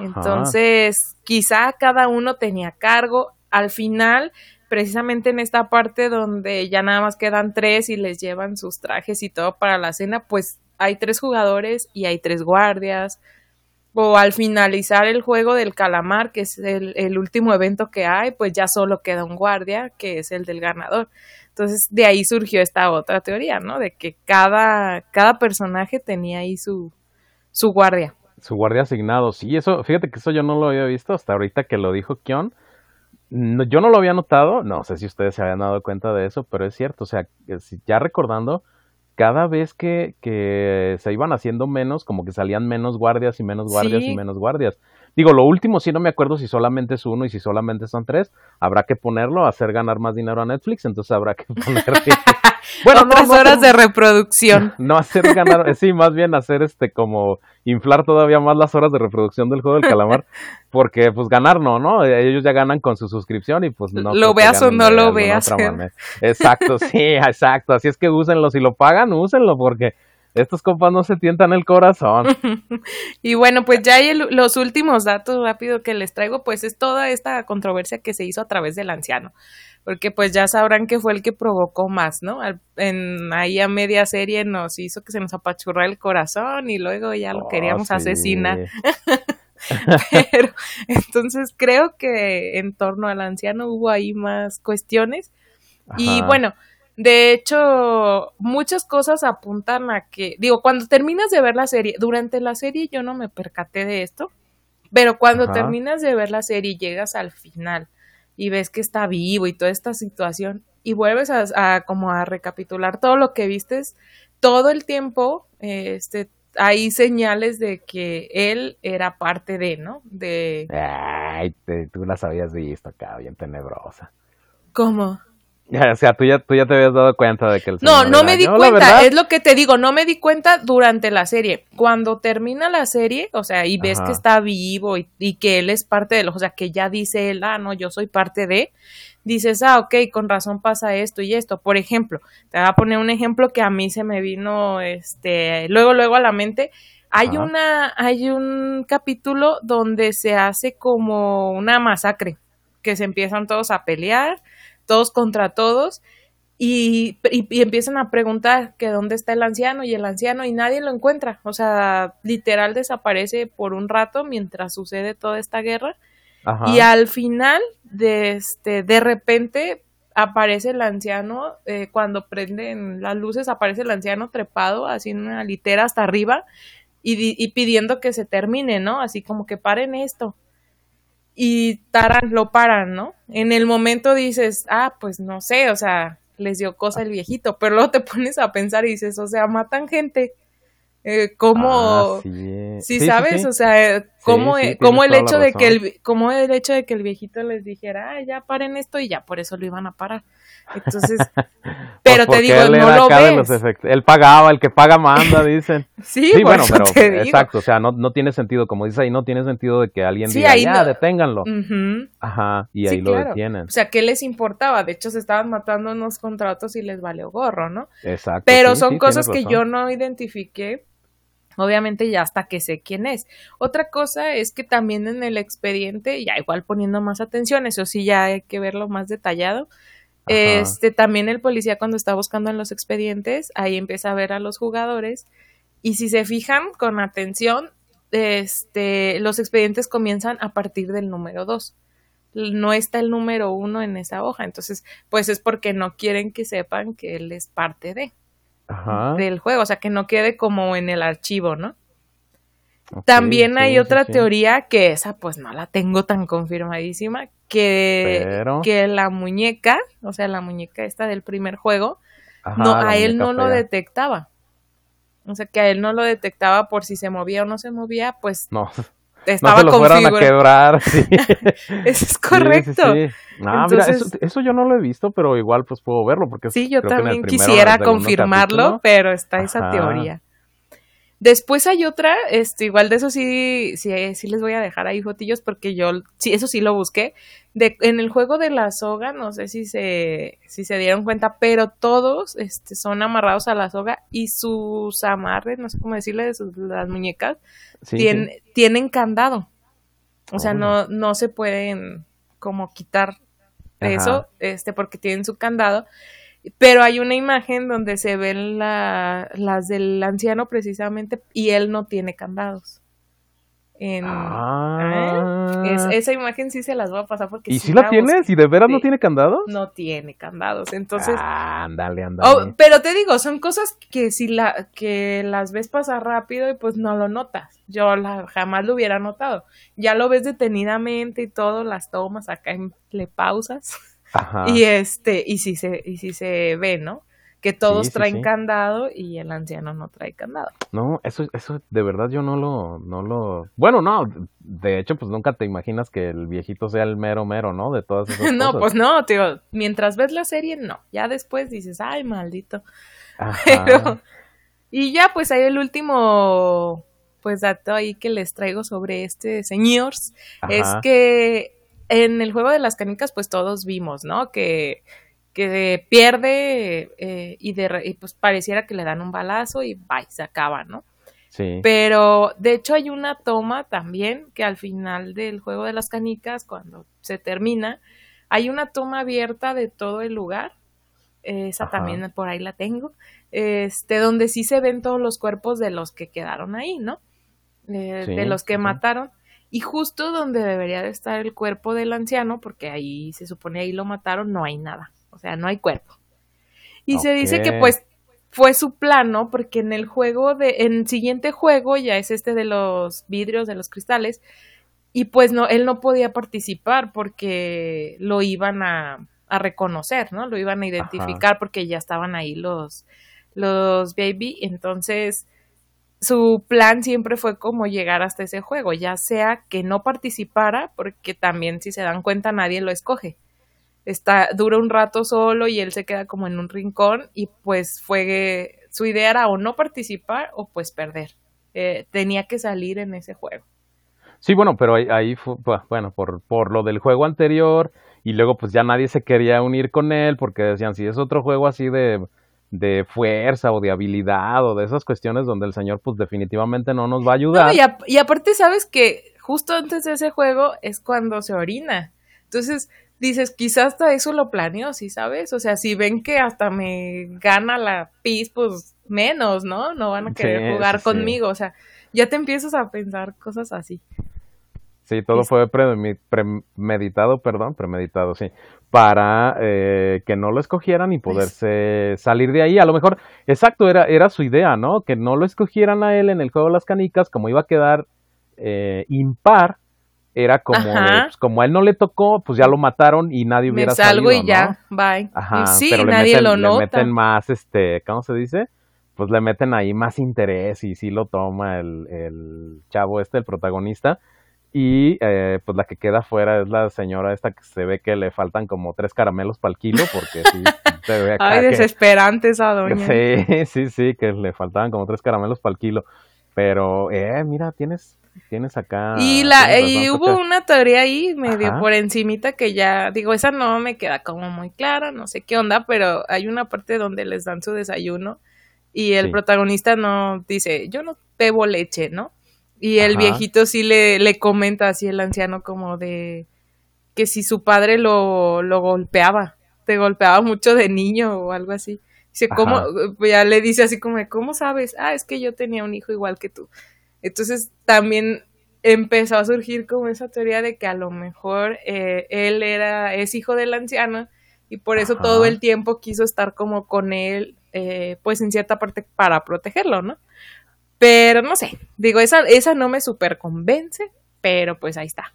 Entonces, quizá cada uno tenía cargo. Al final, precisamente en esta parte donde ya nada más quedan tres y les llevan sus trajes y todo para la cena, pues hay tres jugadores y hay tres guardias. O al finalizar el juego del calamar, que es el, último evento que hay, pues ya solo queda un guardia, que es el del ganador. Entonces, de ahí surgió esta otra teoría, ¿no? De que cada, cada personaje tenía ahí su, su guardia. Su guardia asignado, sí, eso, fíjate que eso yo no lo había visto hasta ahorita que lo dijo Kion. Yo no lo había notado, no sé si ustedes se habían dado cuenta de eso, pero es cierto, o sea, ya recordando, cada vez que, que, se iban haciendo menos, como que salían menos guardias y menos guardias y menos guardias. Digo, lo último sí no me acuerdo si solamente es uno y si solamente son tres. Habrá que ponerlo, hacer ganar más dinero a Netflix, entonces habrá que poner... bueno, Otras horas de reproducción. No hacer ganar, sí, más bien hacer este como inflar todavía más las horas de reproducción del juego del calamar, porque pues ganar no, ¿no? Ellos ya ganan con su suscripción y pues no. Lo veas o no lo veas. Exacto, sí, exacto. Así es que úsenlo, si lo pagan, úsenlo, porque estos compas no se tientan el corazón. y bueno, pues ya hay los últimos datos rápido que les traigo, pues es toda esta controversia que se hizo a través del anciano. Porque pues ya sabrán que fue el que provocó más, ¿no? en, ahí a media serie nos hizo que se nos apachurra el corazón y luego ya lo oh, queríamos asesinar. Pero entonces creo que en torno al anciano hubo ahí más cuestiones. Y bueno, de hecho, muchas cosas apuntan a que, digo, cuando terminas de ver la serie, durante la serie yo no me percaté de esto, pero cuando terminas de ver la serie y llegas al final y ves que está vivo y toda esta situación y vuelves a, como a recapitular todo lo que vistes, todo el tiempo, este, hay señales de que él era parte de, ¿no? De... Ay, tú las habías visto acá, bien tenebrosa. ¿Cómo? O sea, tú ya, tú ya te habías dado cuenta de que el No, no me di cuenta, es lo que te digo, no me di cuenta durante la serie. Cuando termina la serie, o sea, y ves que está vivo y, que él es parte de lo, o sea, que ya dice él, ah, no, yo soy parte de, dices, ah, ok, con razón pasa esto y esto. Por ejemplo, te voy a poner un ejemplo que a mí se me vino, este, luego, luego a la mente. Hay una, hay un capítulo donde se hace como una masacre, que se empiezan todos a pelear todos contra todos, y, y, empiezan a preguntar que dónde está el anciano y el anciano y nadie lo encuentra. O sea, literal desaparece por un rato mientras sucede toda esta guerra. Y al final, de, este, de repente aparece el anciano, eh, cuando prenden las luces, aparece el anciano trepado, así en una litera hasta arriba, y, y pidiendo que se termine, ¿no? Así como que paren esto y taran, lo paran, ¿no? En el momento dices, ah, pues no sé, o sea, les dio cosa el viejito, pero luego te pones a pensar y dices, o sea, matan gente. Eh, ¿Cómo? Ah, sí, sabes, o sea, ¿cómo, el hecho de que el, cómo el hecho de que el viejito les dijera, ah, ya paren esto y ya por eso lo iban a parar. Entonces, pero te digo, no lo ves. él pagaba, el que paga manda, dicen. sí, bueno, pero exacto, o sea, no, no tiene sentido, como dice ahí, no tiene sentido de que alguien diga, ya, deténganlo. Ajá, y ahí lo detienen. O sea, ¿qué les importaba? De hecho, se estaban matando unos contratos y les valió gorro, ¿no? Exacto. Pero son cosas que yo no identifiqué Obviamente ya hasta que sé quién es. Otra cosa es que también en el expediente, ya igual poniendo más atención, eso sí ya hay que verlo más detallado. Este también el policía cuando está buscando en los expedientes, ahí empieza a ver a los jugadores y si se fijan con atención, este los expedientes comienzan a partir del número 2. No está el número 1 en esa hoja, entonces pues es porque no quieren que sepan que él es parte de del juego, o sea, que no quede como en el archivo, ¿no? También hay otra teoría que esa pues no la tengo tan confirmadísima, que, que la muñeca, o sea, la muñeca esta del primer juego, no, a él no lo detectaba. O sea, que a él no lo detectaba por si se movía o no se movía, pues no estaba no se fueran a quebrar, sí. eso es correcto. Ah, mira, eso, yo no lo he visto, pero igual pues puedo verlo porque Sí, yo también quisiera confirmarlo, pero está esa teoría. Después hay otra, este, igual de eso sí, sí, sí les voy a dejar ahí fotillos porque yo, sí, eso sí lo busqué. De, en el juego de la soga, no sé si se, si se dieron cuenta, pero todos este, son amarrados a la soga y sus amarres, no sé cómo decirle, las muñecas, tienen candado. O sea, no, no se pueden como quitar eso, este, porque tienen su candado. Pero hay una imagen donde se ven la, las del anciano precisamente y él no tiene candados. En, ah. esa imagen sí se las voy a pasar porque ¿Y si la, tienes? ¿Y de veras no tiene candados? No tiene candados, entonces... ándale, oh, pero te digo, son cosas que si la, que las ves pasar rápido y pues no lo notas. Yo la, jamás lo hubiera notado. Ya lo ves detenidamente y todo, las tomas acá en, le pausas y este, y si se, y si se ve, ¿no? Que todos traen candado y el anciano no trae candado. No, eso, eso de verdad yo no lo, no lo, bueno, no, de hecho, pues nunca te imaginas que el viejito sea el mero mero, ¿no? De todas esas no, pues no, tío, mientras ves la serie, no. Ya después dices, ay, maldito. Pero, y ya, pues ahí el último, pues dato ahí que les traigo sobre este señor, es que en el juego de las canicas, pues todos vimos, ¿no? Que, que pierde eh, y, de, pues pareciera que le dan un balazo y bye, se acaba, ¿no? Sí. Pero de hecho hay una toma también que al final del juego de las canicas, cuando se termina, hay una toma abierta de todo el lugar. Esa también por ahí la tengo. Este, donde sí se ven todos los cuerpos de los que quedaron ahí, ¿no? Eh, de los que mataron y justo donde debería de estar el cuerpo del anciano, porque ahí se supone ahí lo mataron, no hay nada, o sea, no hay cuerpo. Y se dice que pues fue su plano, porque en el juego de, en el siguiente juego ya es este de los vidrios, de los cristales, y pues no, él no podía participar porque lo iban a, a reconocer, ¿no? Lo iban a identificar porque ya estaban ahí los, los baby, entonces su plan siempre fue como llegar hasta ese juego, ya sea que no participara, porque también si se dan cuenta nadie lo escoge. Está, dura un rato solo y él se queda como en un rincón y pues fue, su idea era o no participar o pues perder. Eh, tenía que salir en ese juego. Sí, bueno, pero ahí, fue, bueno, por, por lo del juego anterior y luego pues ya nadie se quería unir con él porque decían, si es otro juego así de de fuerza o de habilidad o de esas cuestiones donde el señor pues definitivamente no nos va a ayudar. y, aparte sabes que justo antes de ese juego es cuando se orina. Entonces dices, quizás hasta eso lo planeó, ¿sí sabes? O sea, si ven que hasta me gana la pis, pues menos, ¿no? No van a querer jugar conmigo. O sea, ya te empiezas a pensar cosas así. Sí, todo fue premeditado, perdón, premeditado, sí, para eh, que no lo escogieran y poderse salir de ahí. A lo mejor, exacto, era, era su idea, ¿no? Que no lo escogieran a él en el juego de las canicas, como iba a quedar eh, impar, era como, pues, como a él no le tocó, pues ya lo mataron y nadie hubiera Me salgo y ya, bye. Ajá, sí, pero nadie lo nota. le meten más, este, ¿cómo se dice? Pues le meten ahí más interés y sí lo toma el, el chavo este, el protagonista Y eh, pues la que queda afuera es la señora esta que se ve que le faltan como tres caramelos para el kilo, porque sí, se ve acá Ay, que- desesperante esa doña. Sí, sí, sí, que le faltaban como tres caramelos para el kilo. Pero, eh, mira, tienes, tienes acá. Y la tienes y hubo una teoría ahí medio Ajá. por encimita que ya digo, esa no me queda como muy clara, no sé qué onda, pero hay una parte donde les dan su desayuno y el Sí. protagonista no dice, "Yo no bebo leche", ¿no? Y el Ajá. viejito sí le, le comenta así el anciano como de que si su padre lo, lo golpeaba, te golpeaba mucho de niño o algo así. Dice, ¿cómo? Ajá. Pues ya le dice así como, de, ¿cómo sabes? Ah, es que yo tenía un hijo igual que tú. Entonces también empezó a surgir como esa teoría de que a lo mejor eh, él era, es hijo del anciano y por eso Ajá. todo el tiempo quiso estar como con él, eh, pues en cierta parte para protegerlo, ¿no? Pero no sé, digo, esa, esa no me super convence, pero pues ahí está.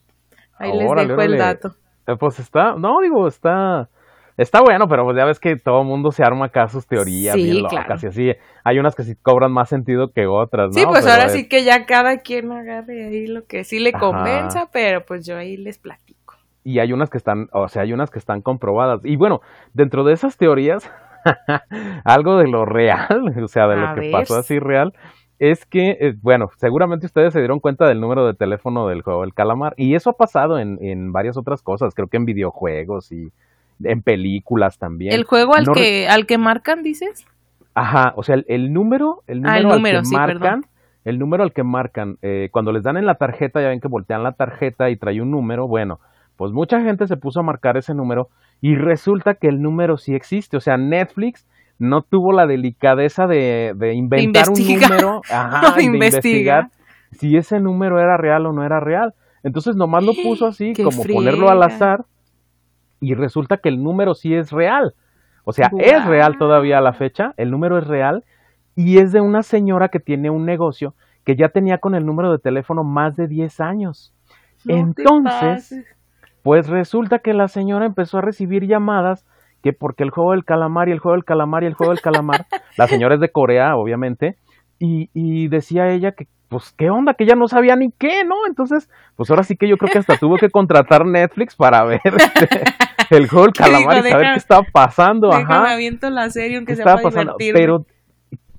Ahí les dejo el dato. Eh, Pues está, no, digo, está, está bueno, pero pues ya ves que todo el mundo se arma acá sus teorías Sí, bien locas claro. y así. Hay unas que sí cobran más sentido que otras, ¿no? Sí, pues Pero ahora es- sí que ya cada quien agarre ahí lo que sí le Ajá. convenza, pero pues yo ahí les platico. y hay unas que están, o sea, hay unas que están comprobadas. Y bueno, dentro de esas teorías, algo de lo real, o sea, de A lo que pasó así real, es que, eh, bueno, seguramente ustedes se dieron cuenta del número de teléfono del juego del calamar. Y eso ha pasado en, en varias otras cosas, creo que en videojuegos y en películas también. ¿El juego al No que al que marcan, dices? Ajá, o sea, el, el número, el número, Ah, el al número, que sí, marcan, perdón. el número al que marcan, eh, cuando les dan en la tarjeta, ya ven que voltean la tarjeta y trae un número, bueno, pues mucha gente se puso a marcar ese número y resulta que el número sí existe, o sea, Netflix no tuvo la delicadeza de, de inventar un número, ajá, De y de investigar. si ese número era real o no era real. Entonces nomás lo puso así, ¡Qué como ponerlo al azar, y resulta que el número sí es real. O sea, es real todavía a la fecha, el número es real y es de una señora que tiene un negocio que ya tenía con el número de teléfono más de 10 años. No Entonces, pues resulta que la señora empezó a recibir llamadas que porque el juego del calamar y el juego del calamar y el juego del calamar, la señora es de Corea, obviamente, y, y decía ella que, pues, ¿qué onda? Que ella no sabía ni qué, ¿no? Entonces, pues ahora sí que yo creo que hasta tuvo que contratar Netflix para ver este, el juego del calamar y saber "Deja- qué estaba pasando, ajá. aviento la serie aunque ¿Qué sea para divertirme. Pero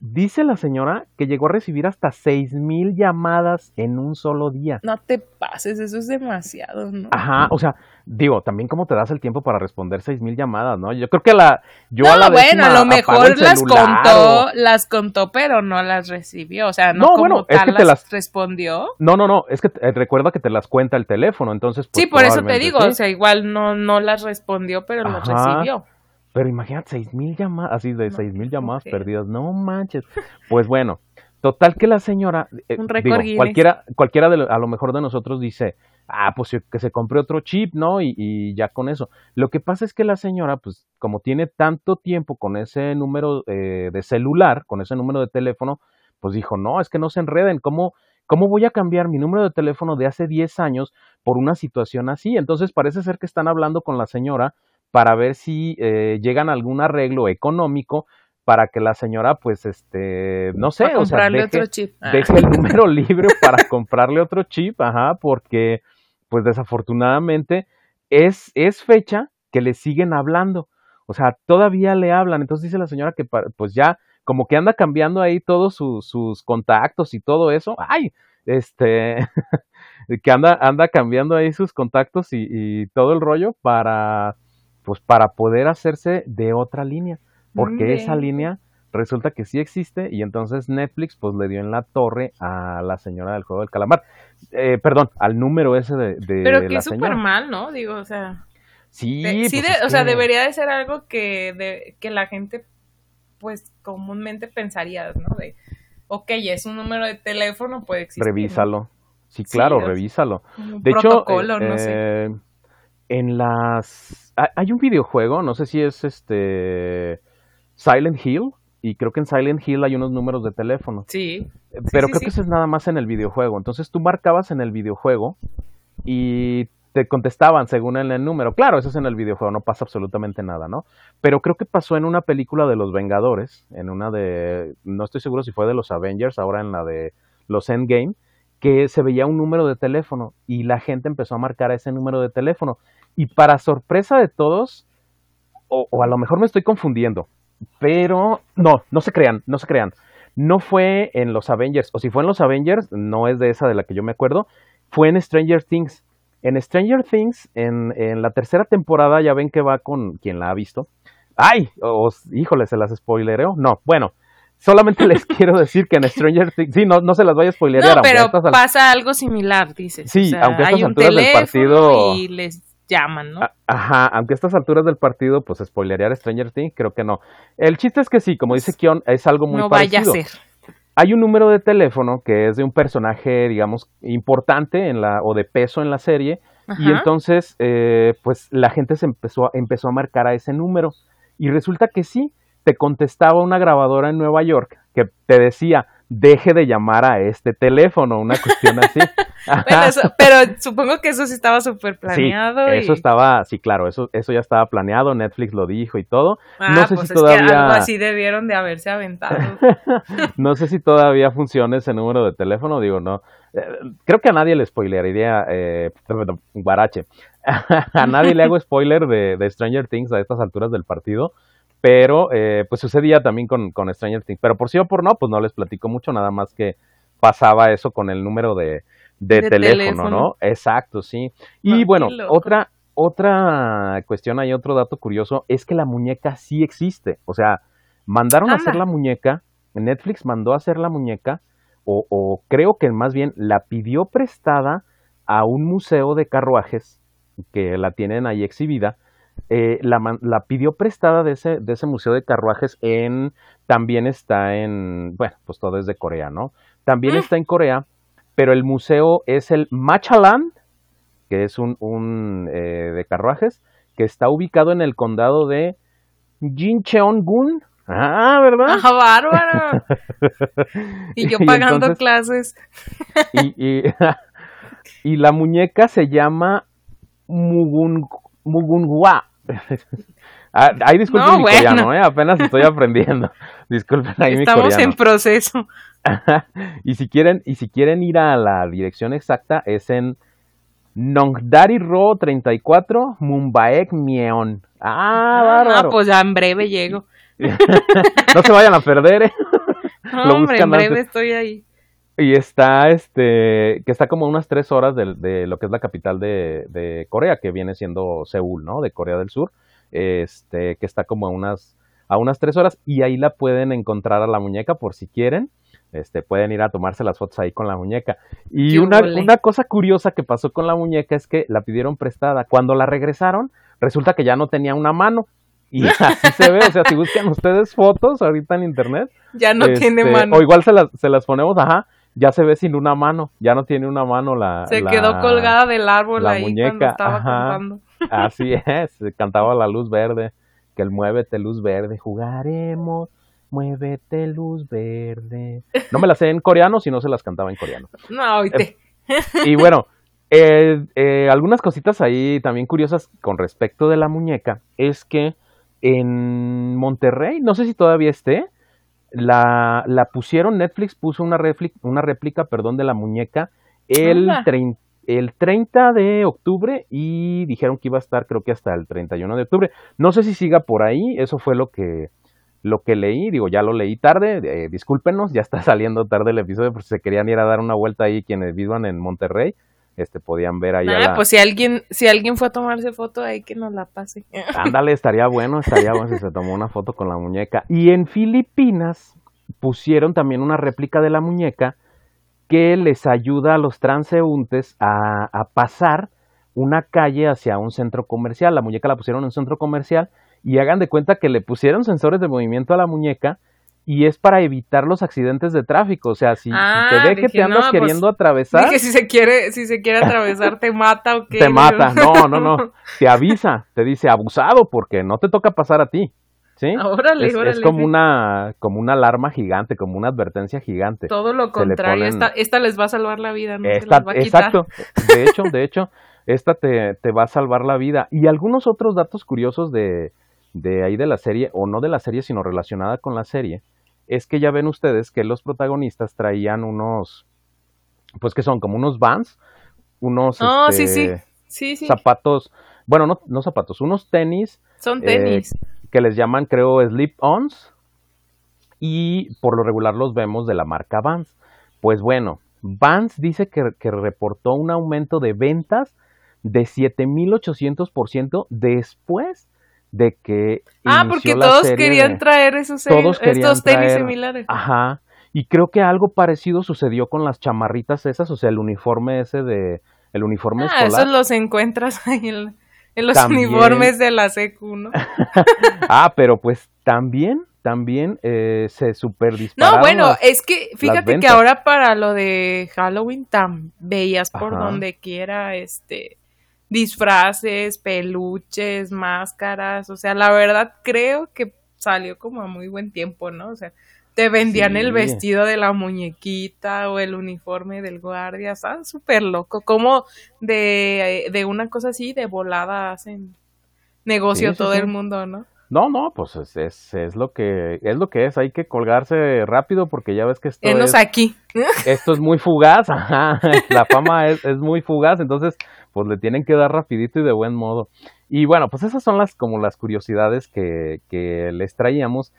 dice la señora que llegó a recibir hasta seis mil llamadas en un solo día. No te pases, eso es demasiado, ¿no? Ajá, o sea, digo, también cómo te das el tiempo para responder seis mil llamadas, ¿no? Yo creo que la, yo no, a la bueno, a lo mejor las contó, o- las contó, pero no las recibió. O sea, no, No, como bueno, es tal que te las respondió. No, no, no, es que eh, recuerda que te las cuenta el teléfono, entonces pues, sí, por eso te digo, sí. o sea, igual no, no las respondió, pero las recibió. Pero imagínate, seis mil llamadas, así de seis mil llamadas perdidas, no manches. Pues bueno, total que la señora, eh, Un digo, cualquiera, cualquiera de lo- a lo mejor de nosotros dice, ah, pues que se compre otro chip, ¿no? Y, y ya con eso. Lo que pasa es que la señora, pues como tiene tanto tiempo con ese número eh, de celular, con ese número de teléfono, pues dijo, no, es que no se enreden, ¿cómo, ¿cómo voy a cambiar mi número de teléfono de hace 10 años por una situación así? Entonces parece ser que están hablando con la señora para ver si eh, llegan a algún arreglo económico para que la señora, pues, este, no sé, o sea, comprarle deje, otro chip. Ah. deje el número libre para comprarle otro chip, ajá, porque, pues, desafortunadamente es, es fecha que le siguen hablando, o sea, todavía le hablan, entonces dice la señora que, pues, ya, como que anda cambiando ahí todos sus, sus contactos y todo eso, ay, este, que anda, anda cambiando ahí sus contactos y, y todo el rollo para, pues, para poder hacerse de otra línea, porque esa línea resulta que sí existe y entonces Netflix pues le dio en la torre a la señora del juego del calamar. Eh, perdón, al número ese de, de Pero que es súper mal, ¿no? Digo, o sea, Sí, de- sí pues de- es o sea, debería de ser algo que, de, que la gente, pues, comúnmente pensaría, ¿no? De, ok, es un número de teléfono, puede existir. Revísalo. Sí, Sí, claro, sea, revísalo. De hecho, eh, no sé. eh, en las... ha- Hay un videojuego, no sé si es este Silent Hill, y creo que en Silent Hill hay unos números de teléfono. Sí. Eh, Pero sí, creo sí. que eso es nada más en el videojuego. Entonces tú marcabas en el videojuego y te contestaban según el, el número. Claro, eso es en el videojuego, no pasa absolutamente nada, ¿no? Pero creo que pasó en una película de los Vengadores, en una de, no estoy seguro si fue de los Avengers, ahora en la de los Endgame, que se veía un número de teléfono y la gente empezó a marcar a ese número de teléfono. Y para sorpresa de todos, o, o a lo mejor me estoy confundiendo, pero no, no se crean, no se crean. No fue en los Avengers, o si fue en los Avengers, no es de esa de la que yo me acuerdo, fue en Stranger Things. En Stranger Things, en, en la tercera temporada, ya ven que va con quien la ha visto. ¡Ay! Os, híjole, ¿se las spoilereo? No, bueno, solamente les quiero decir que en Stranger Things, sí, no, no se las vaya a spoilear. No, pero pasa algo similar, dices. Sí, o sea, aunque a estas hay un alturas del partido... y les llaman, ¿no? Ajá, aunque a estas alturas del partido, pues spoilerear Stranger Things, creo que no. El chiste es que sí, como dice Kion, es algo muy no vaya a parecido. ser. Hay un número de teléfono que es de un personaje, digamos, importante en la, o de peso en la serie, y entonces, eh, pues la gente se empezó, a- empezó a marcar a ese número. Y resulta que sí, te contestaba una grabadora en Nueva York que te decía, deje de llamar a este teléfono, una cuestión así. Bueno, eso- pero supongo que eso sí estaba súper planeado. Sí, y- eso estaba, sí, claro, eso, eso ya estaba planeado, Netflix lo dijo y todo. Ah, no sé pues si es que todavía- algo así debieron de haberse aventado. no sé si todavía funciona ese número de teléfono, digo, no. Eh, creo que a nadie le spoilearía, eh, Guarache. a nadie le hago spoiler de, de Stranger Things a estas alturas del partido, pero eh, pues sucedía también con, con Stranger Things. Pero por sí o por no, pues no les platico mucho, nada más que pasaba eso con el número de, de, De teléfono, teléfono. ¿no? Exacto, sí. Y bueno, otra, otra cuestión ahí, otro dato curioso, es que la muñeca sí existe. O sea, mandaron a hacer la muñeca, Netflix mandó a hacer la muñeca, o, o creo que más bien la pidió prestada a un museo de carruajes que la tienen ahí exhibida. Eh, la, pidió prestada de ese, de ese museo de carruajes en, también está en, bueno, pues todo es de Corea, ¿no? También Mm. está en Corea, pero el museo es el Machaland, que es un, un eh, de carruajes, que está ubicado en el condado de Jincheon-gun. Ah, ¿verdad? ¡Ah, bárbaro! Y yo Y pagando entonces- clases. y, y, y la muñeca se llama Mugun, Mugunhua. Ah, Ahí disculpen No, mi bueno. coreano, ¿eh? apenas estoy aprendiendo. Disculpen ahí mi Estamos coreano. en proceso. y si quieren y si quieren ir a la dirección exacta es en Nongdari Ro 34 Mumbaek Myeon. Ah, Ah, bárbaro. pues ya en breve llego. no se vayan a perder, ¿eh? No, Lo hombre, en breve antes. estoy ahí. Y está, este, que está como a unas tres horas de, de lo que es la capital de, de Corea, que viene siendo Seúl, ¿no? De Corea del Sur. Este, que está como a unas, a unas tres horas. Y ahí la pueden encontrar a la muñeca por si quieren. Este, pueden ir a tomarse las fotos ahí con la muñeca. Y una, una cosa curiosa que pasó con la muñeca es que la pidieron prestada. Cuando la regresaron, resulta que ya no tenía una mano. Y así se ve, o sea, si buscan ustedes fotos ahorita en internet, Ya no tiene este, mano. O igual se las, se las ponemos, ajá, ya se ve sin una mano, ya no tiene una mano la. Se la- quedó colgada del árbol la ahí cuando muñeca, estaba ajá. contando. Así es, cantaba la luz verde, que el muévete luz verde, jugaremos, muévete luz verde. No me las sé en coreano, si no se las cantaba en coreano. No, oíste. Y bueno, eh, eh, algunas cositas ahí también curiosas con respecto de la muñeca es que en Monterrey, no sé si todavía esté, la, la pusieron, Netflix puso una réplica, una réplica perdón, de la muñeca el, trein- el 30 de octubre y dijeron que iba a estar creo que hasta el 31 de octubre. No sé si siga por ahí, eso fue lo que, lo que leí, digo, ya lo leí tarde, eh, discúlpenos, ya está saliendo tarde el episodio, por si se querían ir a dar una vuelta ahí quienes vivan en Monterrey, este podían ver ahí Ah, la- pues si alguien, si alguien fue a tomarse foto ahí, que nos la pase. Ándale, estaría bueno, estaría bueno si se tomó una foto con la muñeca. Y en Filipinas pusieron también una réplica de la muñeca que les ayuda a los transeúntes a, a pasar una calle hacia un centro comercial. La muñeca la pusieron en un centro comercial y hagan de cuenta que le pusieron sensores de movimiento a la muñeca y es para evitar los accidentes de tráfico. O sea, si, si Ah, te ve que te andas no, pues, queriendo atravesar, Dije, si se quiere, si se quiere atravesar, te mata o qué. te mata. No, no, no. Te avisa, te dice abusado porque no te toca pasar a ti. ¿Sí? Órale, es, es órale. como una como una alarma gigante, como una advertencia gigante. Todo lo le contrario. ponen- Esta, esta les va a salvar la vida, no se Esta- va a quitar. exacto. De hecho, de hecho, esta te, te va a salvar la vida. Y algunos otros datos curiosos de, de ahí de la serie, o no de la serie, sino relacionada con la serie, es que ya ven ustedes que los protagonistas traían unos pues que son como unos vans, unos oh, sí, este, sí. Sí, zapatos, bueno, no, no zapatos, unos tenis. Son tenis. que les llaman, creo, slip-ons. Y por lo regular los vemos de la marca Vans. Pues bueno, Vans dice que, que reportó un aumento de ventas de 7800% después de que. Ah, porque todos querían traer esos estos tenis similares. Ajá. Y creo que algo parecido sucedió con las chamarritas esas, o sea, el uniforme ese de. El uniforme ah, escolar. Esos los encuentras ahí en, los uniformes de la secu, ¿no? ah, pero pues también también eh, se super. No, bueno, es que fíjate que ahora para lo de Halloween tan veías por donde quiera este disfraces, peluches, máscaras, o sea, la verdad creo que salió como a muy buen tiempo, ¿no? O sea, te vendían el vestido de la muñequita o el uniforme del guardia, ¿sabes? Súper loco, como de, de, una cosa así, de volada hacen negocio todo el mundo, ¿no? No, no, pues es, es, es, lo que es lo que es, hay que colgarse rápido porque ya ves que esto es, aquí. Esto es muy fugaz, ajá, la fama es, es muy fugaz, entonces pues le tienen que dar rapidito y de buen modo. Y bueno, pues esas son las como las curiosidades que, que les traíamos.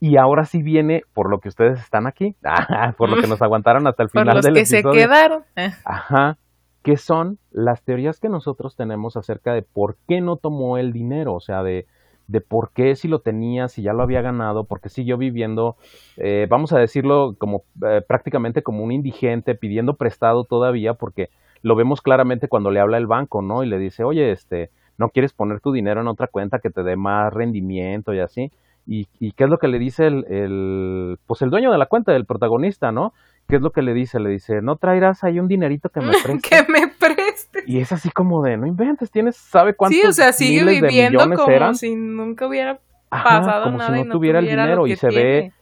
Y ahora sí viene por lo que ustedes están aquí, por lo que nos aguantaron hasta el final por los del que se quedaron. Eh. Ajá, que son las teorías que nosotros tenemos acerca de por qué no tomó el dinero, o sea, de de por qué si lo tenía, si ya lo había ganado, porque siguió viviendo, eh, vamos a decirlo como eh, prácticamente como un indigente, pidiendo prestado todavía, porque lo vemos claramente cuando le habla el banco, ¿no? Y le dice, oye, este, no quieres poner tu dinero en otra cuenta que te dé más rendimiento y así. Y, y qué es lo que le dice el, el, pues el dueño de la cuenta, el protagonista, ¿no? ¿Qué es lo que le dice? Le dice, no traerás ahí un dinerito que me prestes. que me prestes. Y es así como de, no inventes, tienes, ¿sabe cuántos Sí, o sea, sigue viviendo como si nunca hubiera pasado como nada si no, tuviera el dinero y se ve,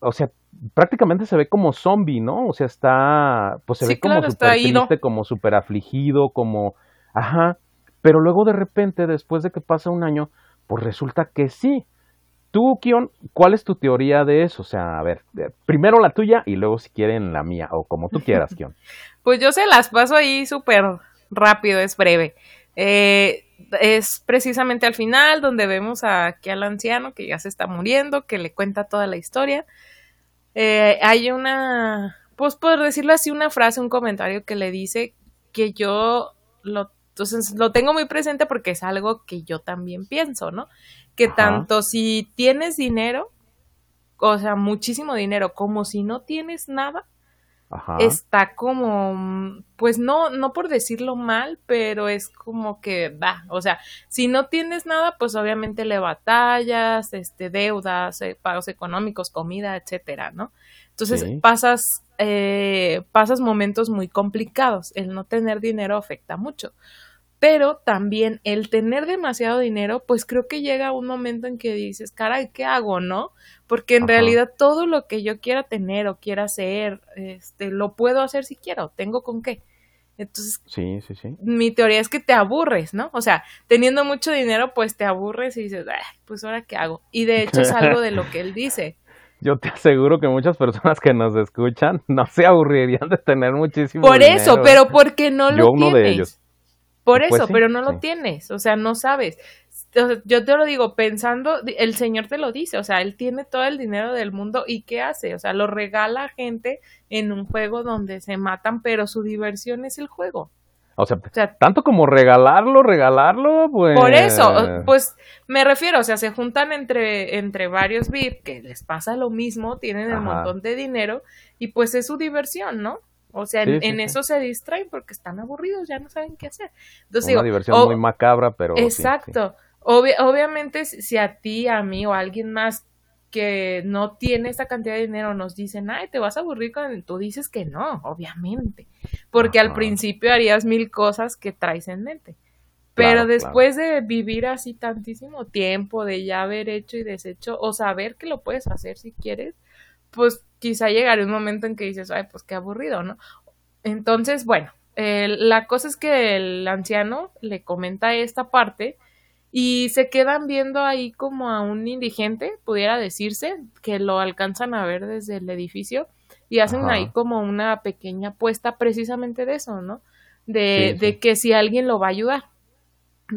o sea, prácticamente se ve como zombie, ¿no? O sea, está, pues se ve como súper triste, como súper afligido, como, ajá, pero luego de repente, después de que pasa un año, pues resulta que sí, Tú, Kion, ¿cuál es tu teoría de eso? O sea, a ver, primero la tuya y luego si quieren la mía, o como tú quieras, Kion. pues yo se las paso ahí súper rápido, es breve. Eh, es precisamente al final donde vemos aquí al anciano que ya se está muriendo, que le cuenta toda la historia. Eh, hay una, pues por decirlo así, una frase, un comentario que le dice que yo lo, entonces, lo tengo muy presente porque es algo que yo también pienso, ¿no? que tanto si tienes dinero, o sea, muchísimo dinero, como si no tienes nada, está como, pues no, no por decirlo mal, pero es como que da, o sea, si no tienes nada, pues obviamente le batallas, este, deudas, eh, pagos económicos, comida, etcétera, ¿no? Entonces pasas, eh, pasas momentos muy complicados. El no tener dinero afecta mucho pero también el tener demasiado dinero, pues creo que llega un momento en que dices, caray, ¿qué hago, no? Porque en realidad todo lo que yo quiera tener o quiera hacer, este, lo puedo hacer si quiero, tengo con qué. Entonces, sí, sí, sí. mi teoría es que te aburres, ¿no? O sea, teniendo mucho dinero, pues te aburres y dices, pues ahora qué hago. Y de hecho es algo de lo que él dice. Yo te aseguro que muchas personas que nos escuchan no se aburrirían de tener muchísimo Por dinero. eso, pero porque no lo Yo uno de ellos. Por pues eso, pero no lo tienes, o sea, no sabes. yo te lo digo pensando, el Señor te lo dice, o sea, Él tiene todo el dinero del mundo y ¿qué hace? O sea, lo regala a gente en un juego donde se matan, pero su diversión es el juego. O sea, tanto como regalarlo, regalarlo, pues... Por eso, pues me refiero, o sea, se juntan entre, entre varios VIP que les pasa lo mismo, tienen un montón de dinero y pues es su diversión, ¿no? O sea, en, eso se distraen porque están aburridos, ya no saben qué hacer. Entonces, Una diversión muy macabra, pero. Exacto. obviamente, si a ti, a mí o a alguien más que no tiene esta cantidad de dinero nos dicen, ay, te vas a aburrir con tú dices que no, obviamente. Porque al principio harías mil cosas que traes en mente. Pero después de vivir así tantísimo tiempo, de ya haber hecho y deshecho, o saber que lo puedes hacer si quieres, pues quizá llegará un momento en que dices, ay, pues qué aburrido, ¿no? Entonces, bueno, la cosa es que el anciano le comenta esta parte y se quedan viendo ahí como a un indigente, pudiera decirse, que lo alcanzan a ver desde el edificio y hacen ahí como una pequeña apuesta precisamente de eso, ¿no? De, de que si alguien lo va a ayudar.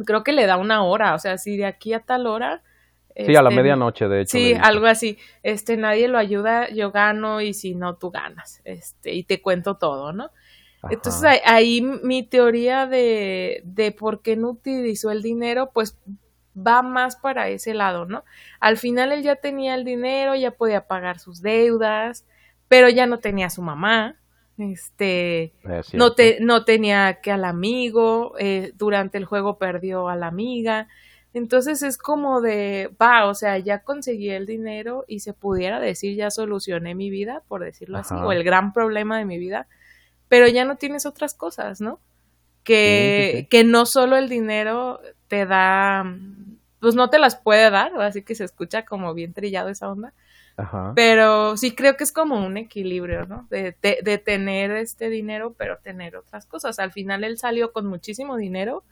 Creo que le da una hora, o sea, si de aquí a tal hora Sí, a la este, medianoche, de hecho. Sí, algo así. Este, nadie lo ayuda, yo gano y si no, tú ganas. Este, y te cuento todo, ¿no? Entonces ahí, mi teoría de, de por qué no utilizó el dinero, pues va más para ese lado, ¿no? Al final él ya tenía el dinero, ya podía pagar sus deudas, pero ya no tenía a su mamá, este, no, te, no tenía que al amigo, eh, durante el juego perdió a la amiga, entonces es como de, va, o sea, ya conseguí el dinero y se pudiera decir, ya solucioné mi vida, por decirlo así, o el gran problema de mi vida, pero ya no tienes otras cosas, ¿no? Que, que no solo el dinero te da, pues no te las puede dar, así que se escucha como bien trillado esa onda, Ajá. pero sí creo que es como un equilibrio, ¿no? De, de, de tener este dinero, pero tener otras cosas. Al final él salió con muchísimo dinero,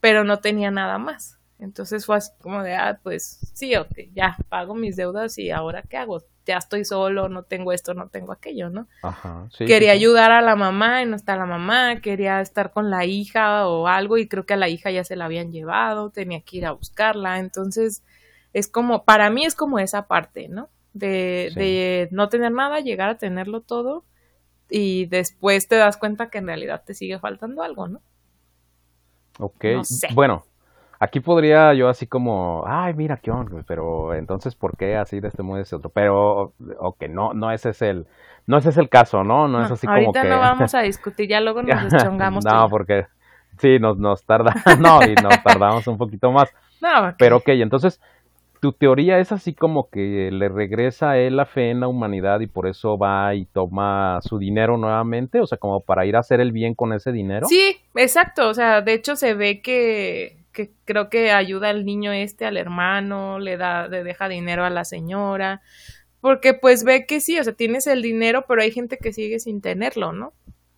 pero no tenía nada más. Entonces fue así como de, ah, pues sí, ok, ya pago mis deudas y ahora qué hago. Ya estoy solo, no tengo esto, no tengo aquello, ¿no? Ajá, sí, quería ayudar a la mamá y no está la mamá, quería estar con la hija o algo y creo que a la hija ya se la habían llevado, tenía que ir a buscarla. Entonces es como, para mí es como esa parte, ¿no? De, de no tener nada, llegar a tenerlo todo y después te das cuenta que en realidad te sigue faltando algo, ¿no? Ok, bueno, Aquí podría yo así como, ay, mira, qué onda, pero entonces, ¿por qué así de este modo y de este otro? Pero, ok, no, no ese es el, no ese es el caso, ¿no? No, es así como que... Ahorita no vamos a discutir, ya luego nos deschongamos. no, porque sí, nos, nos tarda, no, y nos tardamos un poquito más. No, Pero ok, entonces, tu teoría es así como que le regresa a él la fe en la humanidad y por eso va y toma su dinero nuevamente, o sea, como para ir a hacer el bien con ese dinero. Sí, exacto, o sea, de hecho se ve que que creo que ayuda al niño este, al hermano, le da, le deja dinero a la señora, porque pues ve que sí, o sea, tienes el dinero, pero hay gente que sigue sin tenerlo, ¿no?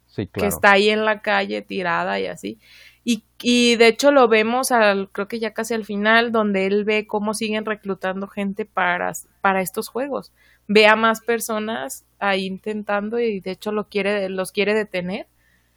Sí, claro. Que está ahí en la calle tirada y así. Y, y de hecho lo vemos al, creo que ya casi al final, donde él ve cómo siguen reclutando gente para, para estos juegos. Ve a más personas ahí intentando y de hecho lo quiere, los quiere detener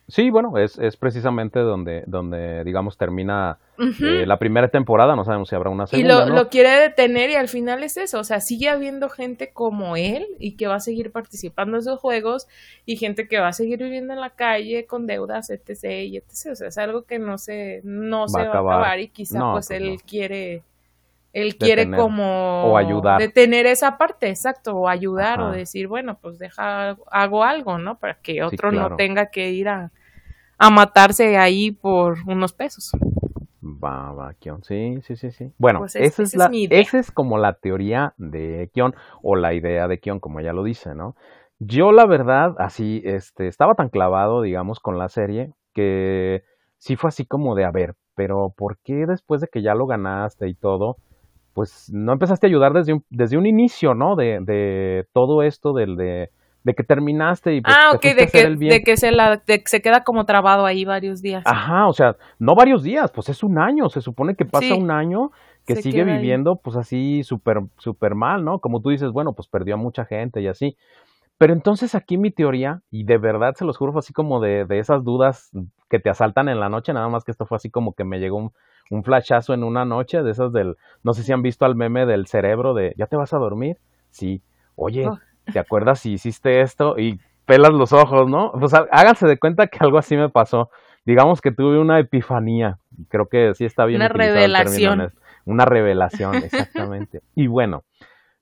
Sí, bueno, es, es precisamente donde, donde, digamos, termina eh, la primera temporada, no sabemos si habrá una segunda. Y lo, lo, quiere detener y al final es eso, o sea, sigue habiendo gente como él y que va a seguir participando en esos juegos y gente que va a seguir viviendo en la calle con deudas, etc. y etc. O sea, es algo que no se, no se va a acabar y quizá pues, pues, él quiere él quiere como o ayudar. detener esa parte, exacto, o ayudar o decir, bueno, pues deja, hago algo, ¿no? Para que otro no tenga que ir a, a matarse ahí por unos pesos. Va, va, Kion. Sí, sí, sí, sí. Bueno, pues esa, es la, esa es como la teoría de Kion o la idea de Kion, como ella lo dice, ¿no? Yo, la verdad, así, este, estaba tan clavado, digamos, con la serie que sí fue así como de, a ver, pero ¿por qué después de que ya lo ganaste y todo, pues no empezaste a ayudar desde un, desde un inicio, ¿no? De, de todo esto del de, de que terminaste y pues, ah, de que, de que se la, de que se queda como trabado ahí varios días. Ajá, o sea, no varios días, pues es un año, se supone que pasa un año que sigue viviendo pues así súper, súper mal, ¿no? Como tú dices, bueno, pues perdió a mucha gente y así. Pero entonces aquí mi teoría, y de verdad se los juro, fue así como de, de esas dudas que te asaltan en la noche, nada más que esto fue así como que me llegó un, un flashazo en una noche de esas del, no sé si han visto al meme del cerebro de, ¿ya te vas a dormir? Sí. Oye, oh. ¿te acuerdas si hiciste esto? Y pelas los ojos, ¿no? Pues háganse de cuenta que algo así me pasó. Digamos que tuve una epifanía. Creo que sí está bien. Una revelación. Una revelación, exactamente. y bueno,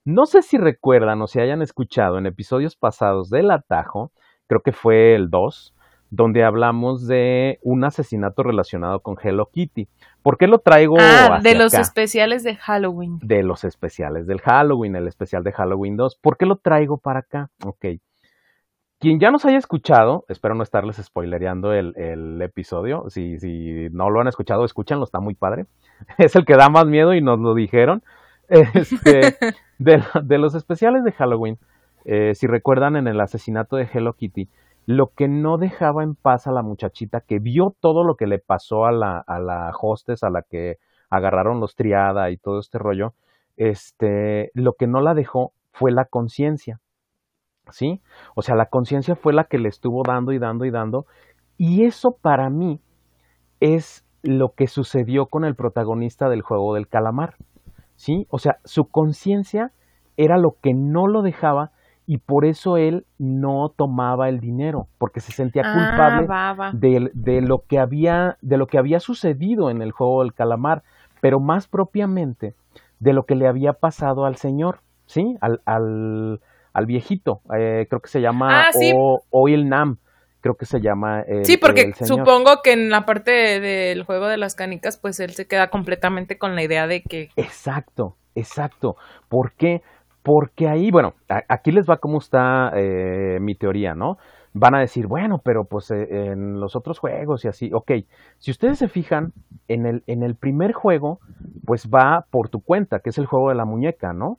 no sé si recuerdan o si hayan escuchado en episodios pasados del Atajo, creo que fue el 2, donde hablamos de un asesinato relacionado con Hello Kitty. ¿Por qué lo traigo? Ah, de los especiales de Halloween. De los especiales del Halloween, el especial de Halloween 2. ¿Por qué lo traigo para acá? Ok. Quien ya nos haya escuchado, espero no estarles spoilereando el, el episodio. Si, si no lo han escuchado, escúchanlo, está muy padre. Es el que da más miedo y nos lo dijeron. Este, de, de, los especiales de Halloween, eh, si recuerdan en el asesinato de Hello Kitty, lo que no dejaba en paz a la muchachita que vio todo lo que le pasó a la, a la hostess, a la que agarraron los triada y todo este rollo, este, lo que no la dejó fue la conciencia. ¿Sí? O sea, la conciencia fue la que le estuvo dando y dando y dando. Y eso para mí es lo que sucedió con el protagonista del juego del calamar. ¿Sí? O sea, su conciencia era lo que no lo dejaba y por eso él no tomaba el dinero, porque se sentía Ah, culpable va, va. de, de lo que había, de lo que había sucedido en el juego del calamar, pero más propiamente de lo que le había pasado al señor, ¿sí? Al, al, al viejito, eh, creo que se llama Ah, sí. O- Oil Nam, creo que se llama el, Sí, porque el señor. supongo que en la parte de- del juego de las canicas, pues él se queda completamente con la idea de que Exacto, exacto. ¿Por qué? Porque ahí, bueno, aquí les va cómo está eh, mi teoría, ¿no? Van a decir, bueno, pero pues eh, en los otros juegos y así, ok, si ustedes se fijan, en el, en el primer juego, pues va por tu cuenta, que es el juego de la muñeca, ¿no?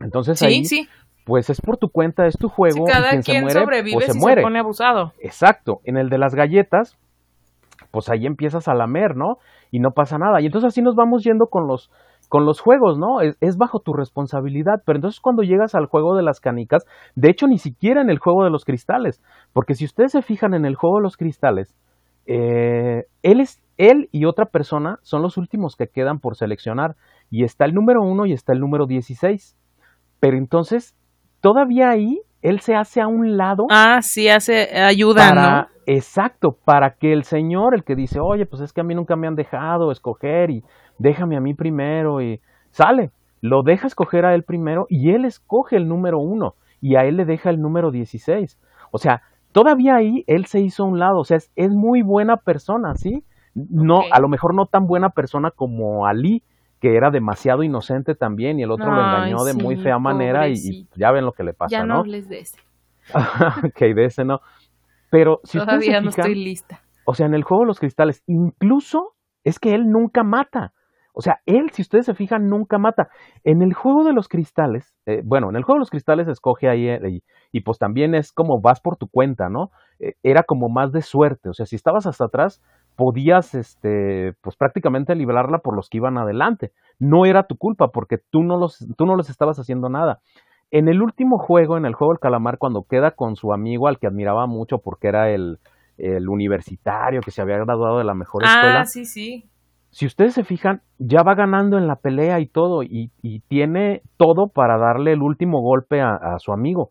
Entonces sí, ahí, sí, pues es por tu cuenta, es tu juego, cada quien quien se muere, sobrevive pues se si muere. se pone abusado. Exacto. En el de las galletas, pues ahí empiezas a lamer, ¿no? Y no pasa nada. Y entonces así nos vamos yendo con los, con los juegos, ¿no? Es, es bajo tu responsabilidad. Pero entonces cuando llegas al juego de las canicas, de hecho ni siquiera en el juego de los cristales, porque si ustedes se fijan en el juego de los cristales, eh, él es, él y otra persona son los últimos que quedan por seleccionar. Y está el número uno y está el número 16. Pero entonces, todavía ahí, él se hace a un lado Ah, sí, hace ayuda, para, ¿no? Exacto, para que el señor, el que dice, oye, pues es que a mí nunca me han dejado escoger y déjame a mí primero y sale, lo deja escoger a él primero y él escoge el número uno y a él le deja el número 16. O sea, todavía ahí él se hizo a un lado, o sea, es, es muy buena persona, ¿sí? No, a lo mejor no tan buena persona como Ali, que era demasiado inocente también y el otro lo engañó de muy fea manera y, ya ven lo que le pasa, Ya no ¿no? hables de ese. ok, de ese no. Pero si Todavía no fijan, estoy lista. o sea, en el juego de los cristales, incluso es que él nunca mata. O sea, él, si ustedes se fijan, nunca mata. En el juego de los cristales, eh, bueno, en el juego de los cristales escoge ahí eh, y, y pues también es como vas por tu cuenta, ¿no? Eh, era como más de suerte. O sea, si estabas hasta atrás, podías, este, pues prácticamente librarla por los que iban adelante. No era tu culpa porque tú no los, tú no les estabas haciendo nada. En el último juego, en el juego del calamar, cuando queda con su amigo al que admiraba mucho porque era el, el universitario que se había graduado de la mejor escuela, Ah, sí, sí. si ustedes se fijan, ya va ganando en la pelea y todo, y, y tiene todo para darle el último golpe a, a su amigo.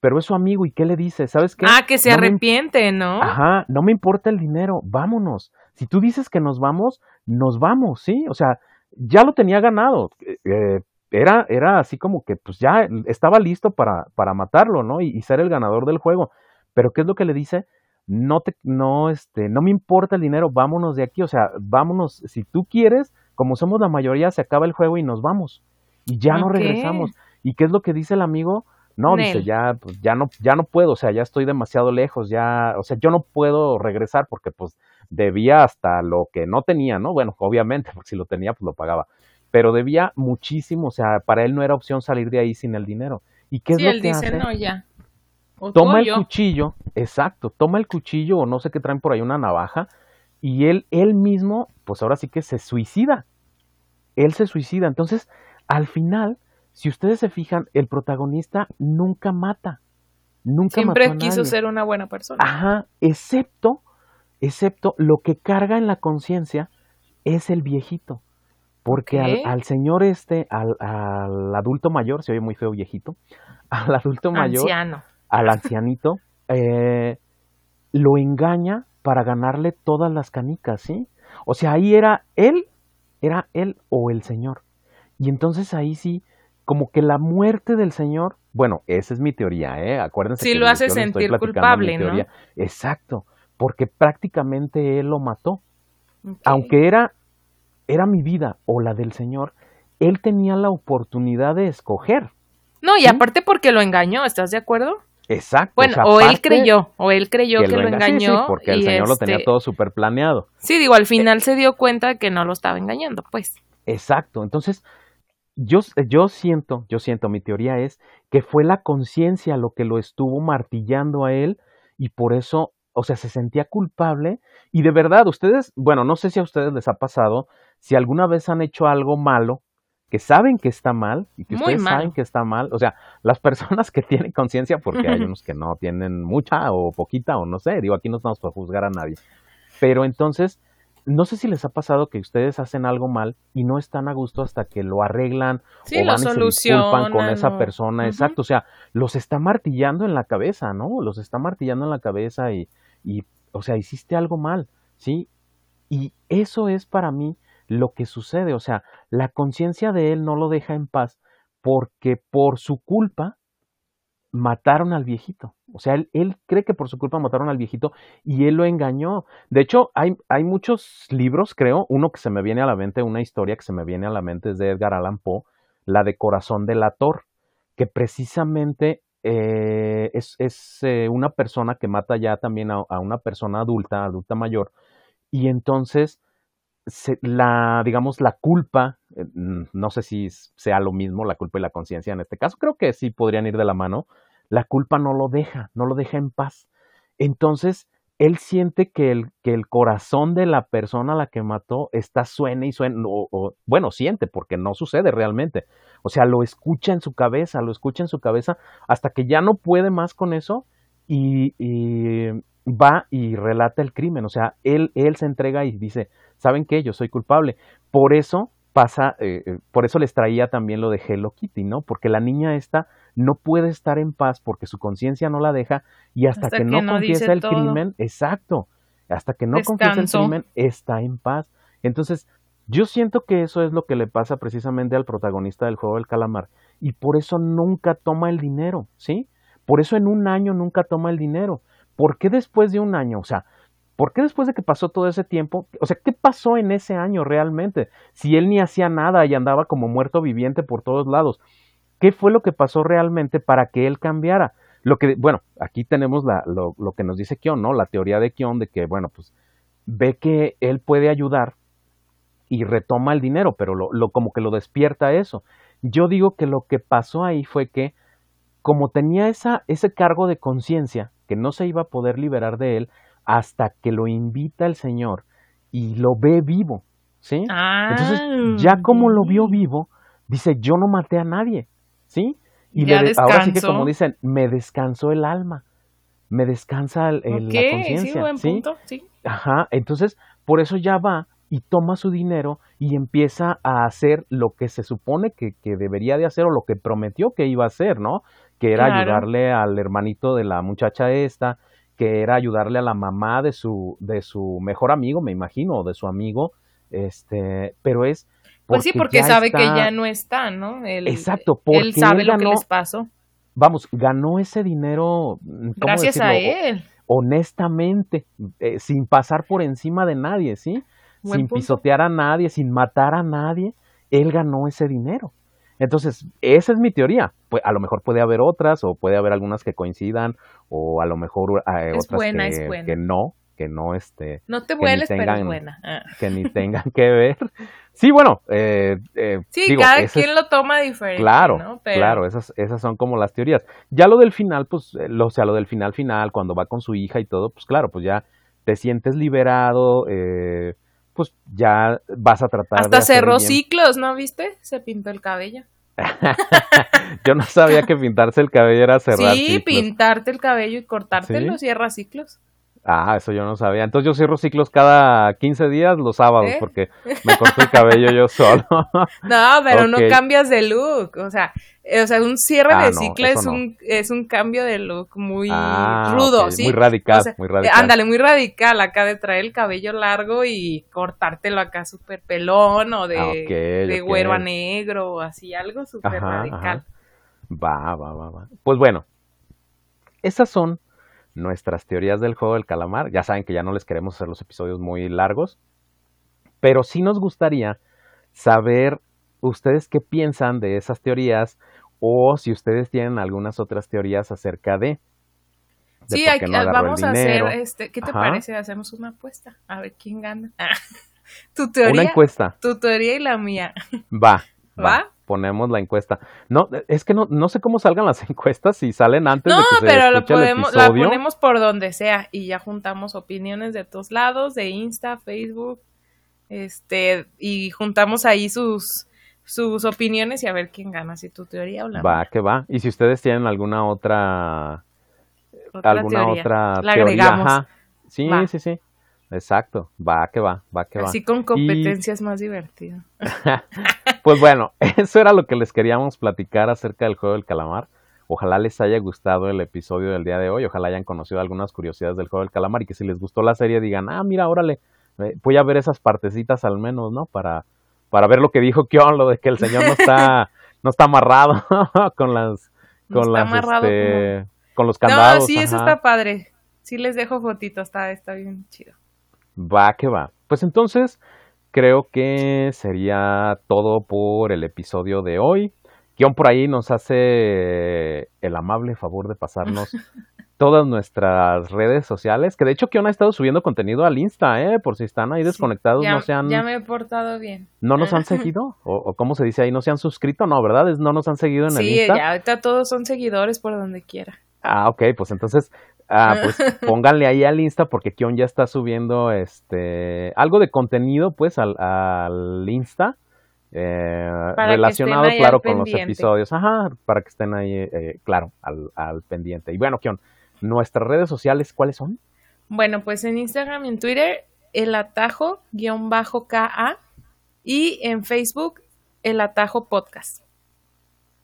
Pero es su amigo, ¿y qué le dice? ¿Sabes qué? Ah, que se No me im- arrepiente, ¿no? Ajá, no me importa el dinero, vámonos. Si tú dices que nos vamos, nos vamos, ¿sí? O sea, ya lo tenía ganado. eh, eh, era, era así como que, pues ya estaba listo para, para matarlo, ¿no? Y, y ser el ganador del juego. Pero ¿qué es lo que le dice? No te, no, este, no me importa el dinero, vámonos de aquí. O sea, vámonos, si tú quieres, como somos la mayoría, se acaba el juego y nos vamos. Y ya no regresamos. ¿Y qué es lo que dice el amigo? No, dice, ya, pues, ya no, ya no puedo, o sea, ya estoy demasiado lejos, ya, o sea, yo no puedo regresar porque pues debía hasta lo que no tenía, ¿no? Bueno, obviamente, porque si lo tenía, pues lo pagaba. Pero debía muchísimo, o sea, para él no era opción salir de ahí sin el dinero. ¿Y qué es sí, lo él que dice, hace? no, ya. O toma el cuchillo, exacto, toma el cuchillo o no sé qué traen por ahí una navaja y él él mismo, pues ahora sí que se suicida. Él se suicida. Entonces, al final, si ustedes se fijan, el protagonista nunca mata. Nunca Siempre mató a quiso nadie. ser una buena persona. Ajá, excepto, excepto lo que carga en la conciencia es el viejito. Porque al, al señor este, al, al adulto mayor, se oye muy feo viejito, al adulto mayor, Anciano. al ancianito, eh, lo engaña para ganarle todas las canicas, ¿sí? O sea, ahí era él, era él o el señor. Y entonces ahí sí, como que la muerte del señor, bueno, esa es mi teoría, ¿eh? Acuérdense Sí que lo hace sentir culpable, ¿no? Exacto, porque prácticamente él lo mató. Aunque era, era mi vida o la del señor, él tenía la oportunidad de escoger. No, y ¿Sí? aparte porque lo engañó, ¿estás de acuerdo? Exacto. Bueno, sea, o él creyó, o él creyó que, lo enga- sí, sí, engañó. porque el señor lo tenía este- todo súper planeado. Sí, digo, al final se dio cuenta que no lo estaba engañando, pues. Exacto. Entonces, yo, yo siento, yo siento, mi teoría es que fue la conciencia lo que lo estuvo martillando a él y por eso, o sea, se sentía culpable. Y de verdad, ustedes, bueno, no sé si a ustedes les ha pasado, si alguna vez han hecho algo malo, que saben que está mal y que ustedes saben que está mal. O sea, las personas que tienen conciencia, porque hay unos que no tienen mucha o poquita o no sé, digo, aquí no estamos para juzgar a nadie. Pero entonces, no sé si les ha pasado que ustedes hacen algo mal y no están a gusto hasta que lo arreglan o van y se disculpan con esa persona. Exacto, o sea, los está martillando en la cabeza, ¿no? Los está martillando en la cabeza y, y, o sea, hiciste algo mal, ¿sí? Y eso es para mí lo que sucede. O sea, la conciencia de él no lo deja en paz porque por su culpa mataron al viejito. O sea, él, cree que por su culpa mataron al viejito y él lo engañó. De hecho, hay, hay, muchos libros, creo. Uno que se me viene a la mente, una historia que se me viene a la mente es de Edgar Allan Poe, la de Corazón del Ator, que precisamente eh, es, es eh, una persona que mata ya también a, una persona adulta, adulta mayor, y entonces la, digamos, la culpa, eh, no sé si sea lo mismo, la culpa y la conciencia en este caso, creo que sí podrían ir de la mano, la culpa no lo deja, no lo deja en paz. Entonces, él siente que el, que el corazón de la persona a la que mató está suena y suena, o, bueno, siente, porque no sucede realmente. O sea, lo escucha en su cabeza, lo escucha en su cabeza, hasta que ya no puede más con eso y, va y relata el crimen. O sea, él, él se entrega y dice, ¿saben qué? Yo soy culpable. Por eso pasa, eh, eh, por eso les traía también lo de Hello Kitty, ¿no? Porque la niña esta no puede estar en paz porque su conciencia no la deja y hasta, que, no, confiesa el crimen, exacto, hasta que no confiesa el crimen, está en paz. Entonces, yo siento que eso es lo que le pasa precisamente al protagonista del juego del calamar y por eso nunca toma el dinero, ¿sí? Por eso en un año nunca toma el dinero. ¿Por qué después de un año? O sea, ¿Por qué después de que pasó todo ese tiempo? O sea, ¿qué pasó en ese año realmente? Si él ni hacía nada y andaba como muerto viviente por todos lados. ¿Qué fue lo que pasó realmente para que él cambiara? Lo que, bueno, aquí tenemos la, lo, que nos dice Kion, ¿no? La teoría de Kion de que, bueno, pues ve que él puede ayudar y retoma el dinero, pero lo, como que lo despierta eso. Yo digo que lo que pasó ahí fue que, como tenía ese cargo de conciencia, que no se iba a poder liberar de él, hasta que lo invita el Señor y lo ve vivo, ¿sí? Entonces, ah, ya como lo vio vivo, dice, yo no maté a nadie, ¿sí? Y le, ahora sí que como dicen, me descansó el alma, me descansa el, la conciencia, sí, buen Punto, sí. Ajá, entonces, por eso ya va y toma su dinero y empieza a hacer lo que se supone que, que debería de hacer o lo que prometió que iba a hacer, ¿no? Que era ayudarle al hermanito de la muchacha esta, que era ayudarle a la mamá de su, de su mejor amigo, me imagino, o de su amigo, este, pero es... Pues sí, porque sabe que ya no está, ¿no? Exacto, porque él sabe lo que les pasó. Vamos, ganó ese dinero. Gracias a él. Honestamente, eh, sin pasar por encima de nadie, ¿sí? sin pisotear a nadie, sin matar a nadie, él ganó ese dinero. Entonces, esa es mi teoría. Pues, a lo mejor puede haber otras, o puede haber algunas que coincidan, o a lo mejor hay eh, otras que, no, que no este. No te vueles, pero es buena. Ah. Que ni tengan que ver. Sí, bueno. Eh, eh, sí, cada quien lo toma diferente. Claro, claro, esas, esas son como las teorías. Ya lo del final, pues, lo, o sea, lo del final final, cuando va con su hija y todo, pues claro, pues ya te sientes liberado, eh, pues ya vas a tratar Hasta cerró ciclos, ¿no viste? Se pintó el cabello. Yo no sabía que pintarse el cabello era cerrar Sí, pintarte el cabello y cortártelo cierra ciclos. Ah, eso yo no sabía. Entonces yo cierro ciclos cada 15 días los sábados ¿Eh? porque me corto el cabello yo solo. no, pero no cambias de look. O sea, o sea, un cierre ah, de ciclo es, un, es un cambio de look muy ah, rudo, ¿sí? Muy radical, muy radical. Ándale, muy radical acá de traer el cabello largo y cortártelo acá súper pelón o de, ah, de güero a negro o así, algo súper radical. Va, va, va, va. Pues bueno, esas son nuestras teorías del juego del calamar. Ya saben que ya no les queremos hacer los episodios muy largos, pero sí nos gustaría saber ustedes qué piensan de esas teorías o si ustedes tienen algunas otras teorías acerca de. sí, vamos a hacer, este, ¿qué te parece? Hacemos una apuesta, a ver quién gana. tu teoría. Una encuesta. Tu teoría y la mía. Va. ¿Va? Ponemos la encuesta. No, es que no, no sé cómo salgan las encuestas, si salen antes de que se pero lo podemos, la ponemos por donde sea y ya juntamos opiniones de todos lados, de Insta, Facebook, este, y juntamos ahí sus sus opiniones y a ver quién gana, si tu teoría o la Va, que va. Y si ustedes tienen alguna otra, alguna otra la teoría, Sí, sí, sí. Exacto, va que va, va que va. Así con competencias más divertido. pues bueno, eso era lo que les queríamos platicar acerca del juego del calamar. Ojalá les haya gustado el episodio del día de hoy, ojalá hayan conocido algunas curiosidades del juego del calamar y que si les gustó la serie digan, ah, mira, órale, eh, voy a ver esas partecitas al menos, ¿no? Para, para ver lo que dijo Kion, lo de que el señor no está, no está amarrado con las, con las, este, con los candados. No, sí, eso está padre. Sí les dejo fotitos, está, está bien chido. Va que va. Pues entonces, creo que sería todo por el episodio de hoy. Kion por ahí nos hace el amable favor de pasarnos todas nuestras redes sociales, que de hecho Kion ha estado subiendo contenido al Insta, ¿eh? Por si están ahí desconectados, ya, no se han... Ya me he portado bien. ¿No nos han seguido? ¿O, cómo se dice ahí? ¿No se han suscrito? No, ¿verdad? ¿No nos han seguido en el Insta? Sí, ya ahorita todos son seguidores por donde quiera. Ah, ok, pues entonces Ah, pues pónganle ahí al Insta porque Kion ya está subiendo este algo de contenido pues al, al Insta eh, relacionado claro con los episodios, ajá, para que estén ahí eh, claro al, al, pendiente. Y bueno, Kion, nuestras redes sociales ¿cuáles son? Bueno, pues en Instagram y en Twitter el atajo guion bajo KA y en Facebook el atajo podcast.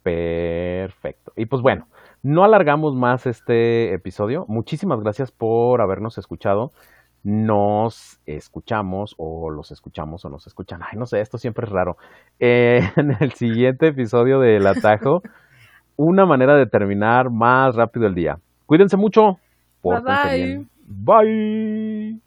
Perfecto. Y pues bueno, no alargamos más este episodio. Muchísimas gracias por habernos escuchado. Nos escuchamos o los escuchamos o nos escuchan. Ay, no sé, esto siempre es raro. Eh, en el siguiente episodio del atajo, una manera de terminar más rápido el día. Cuídense mucho. bye. Bye.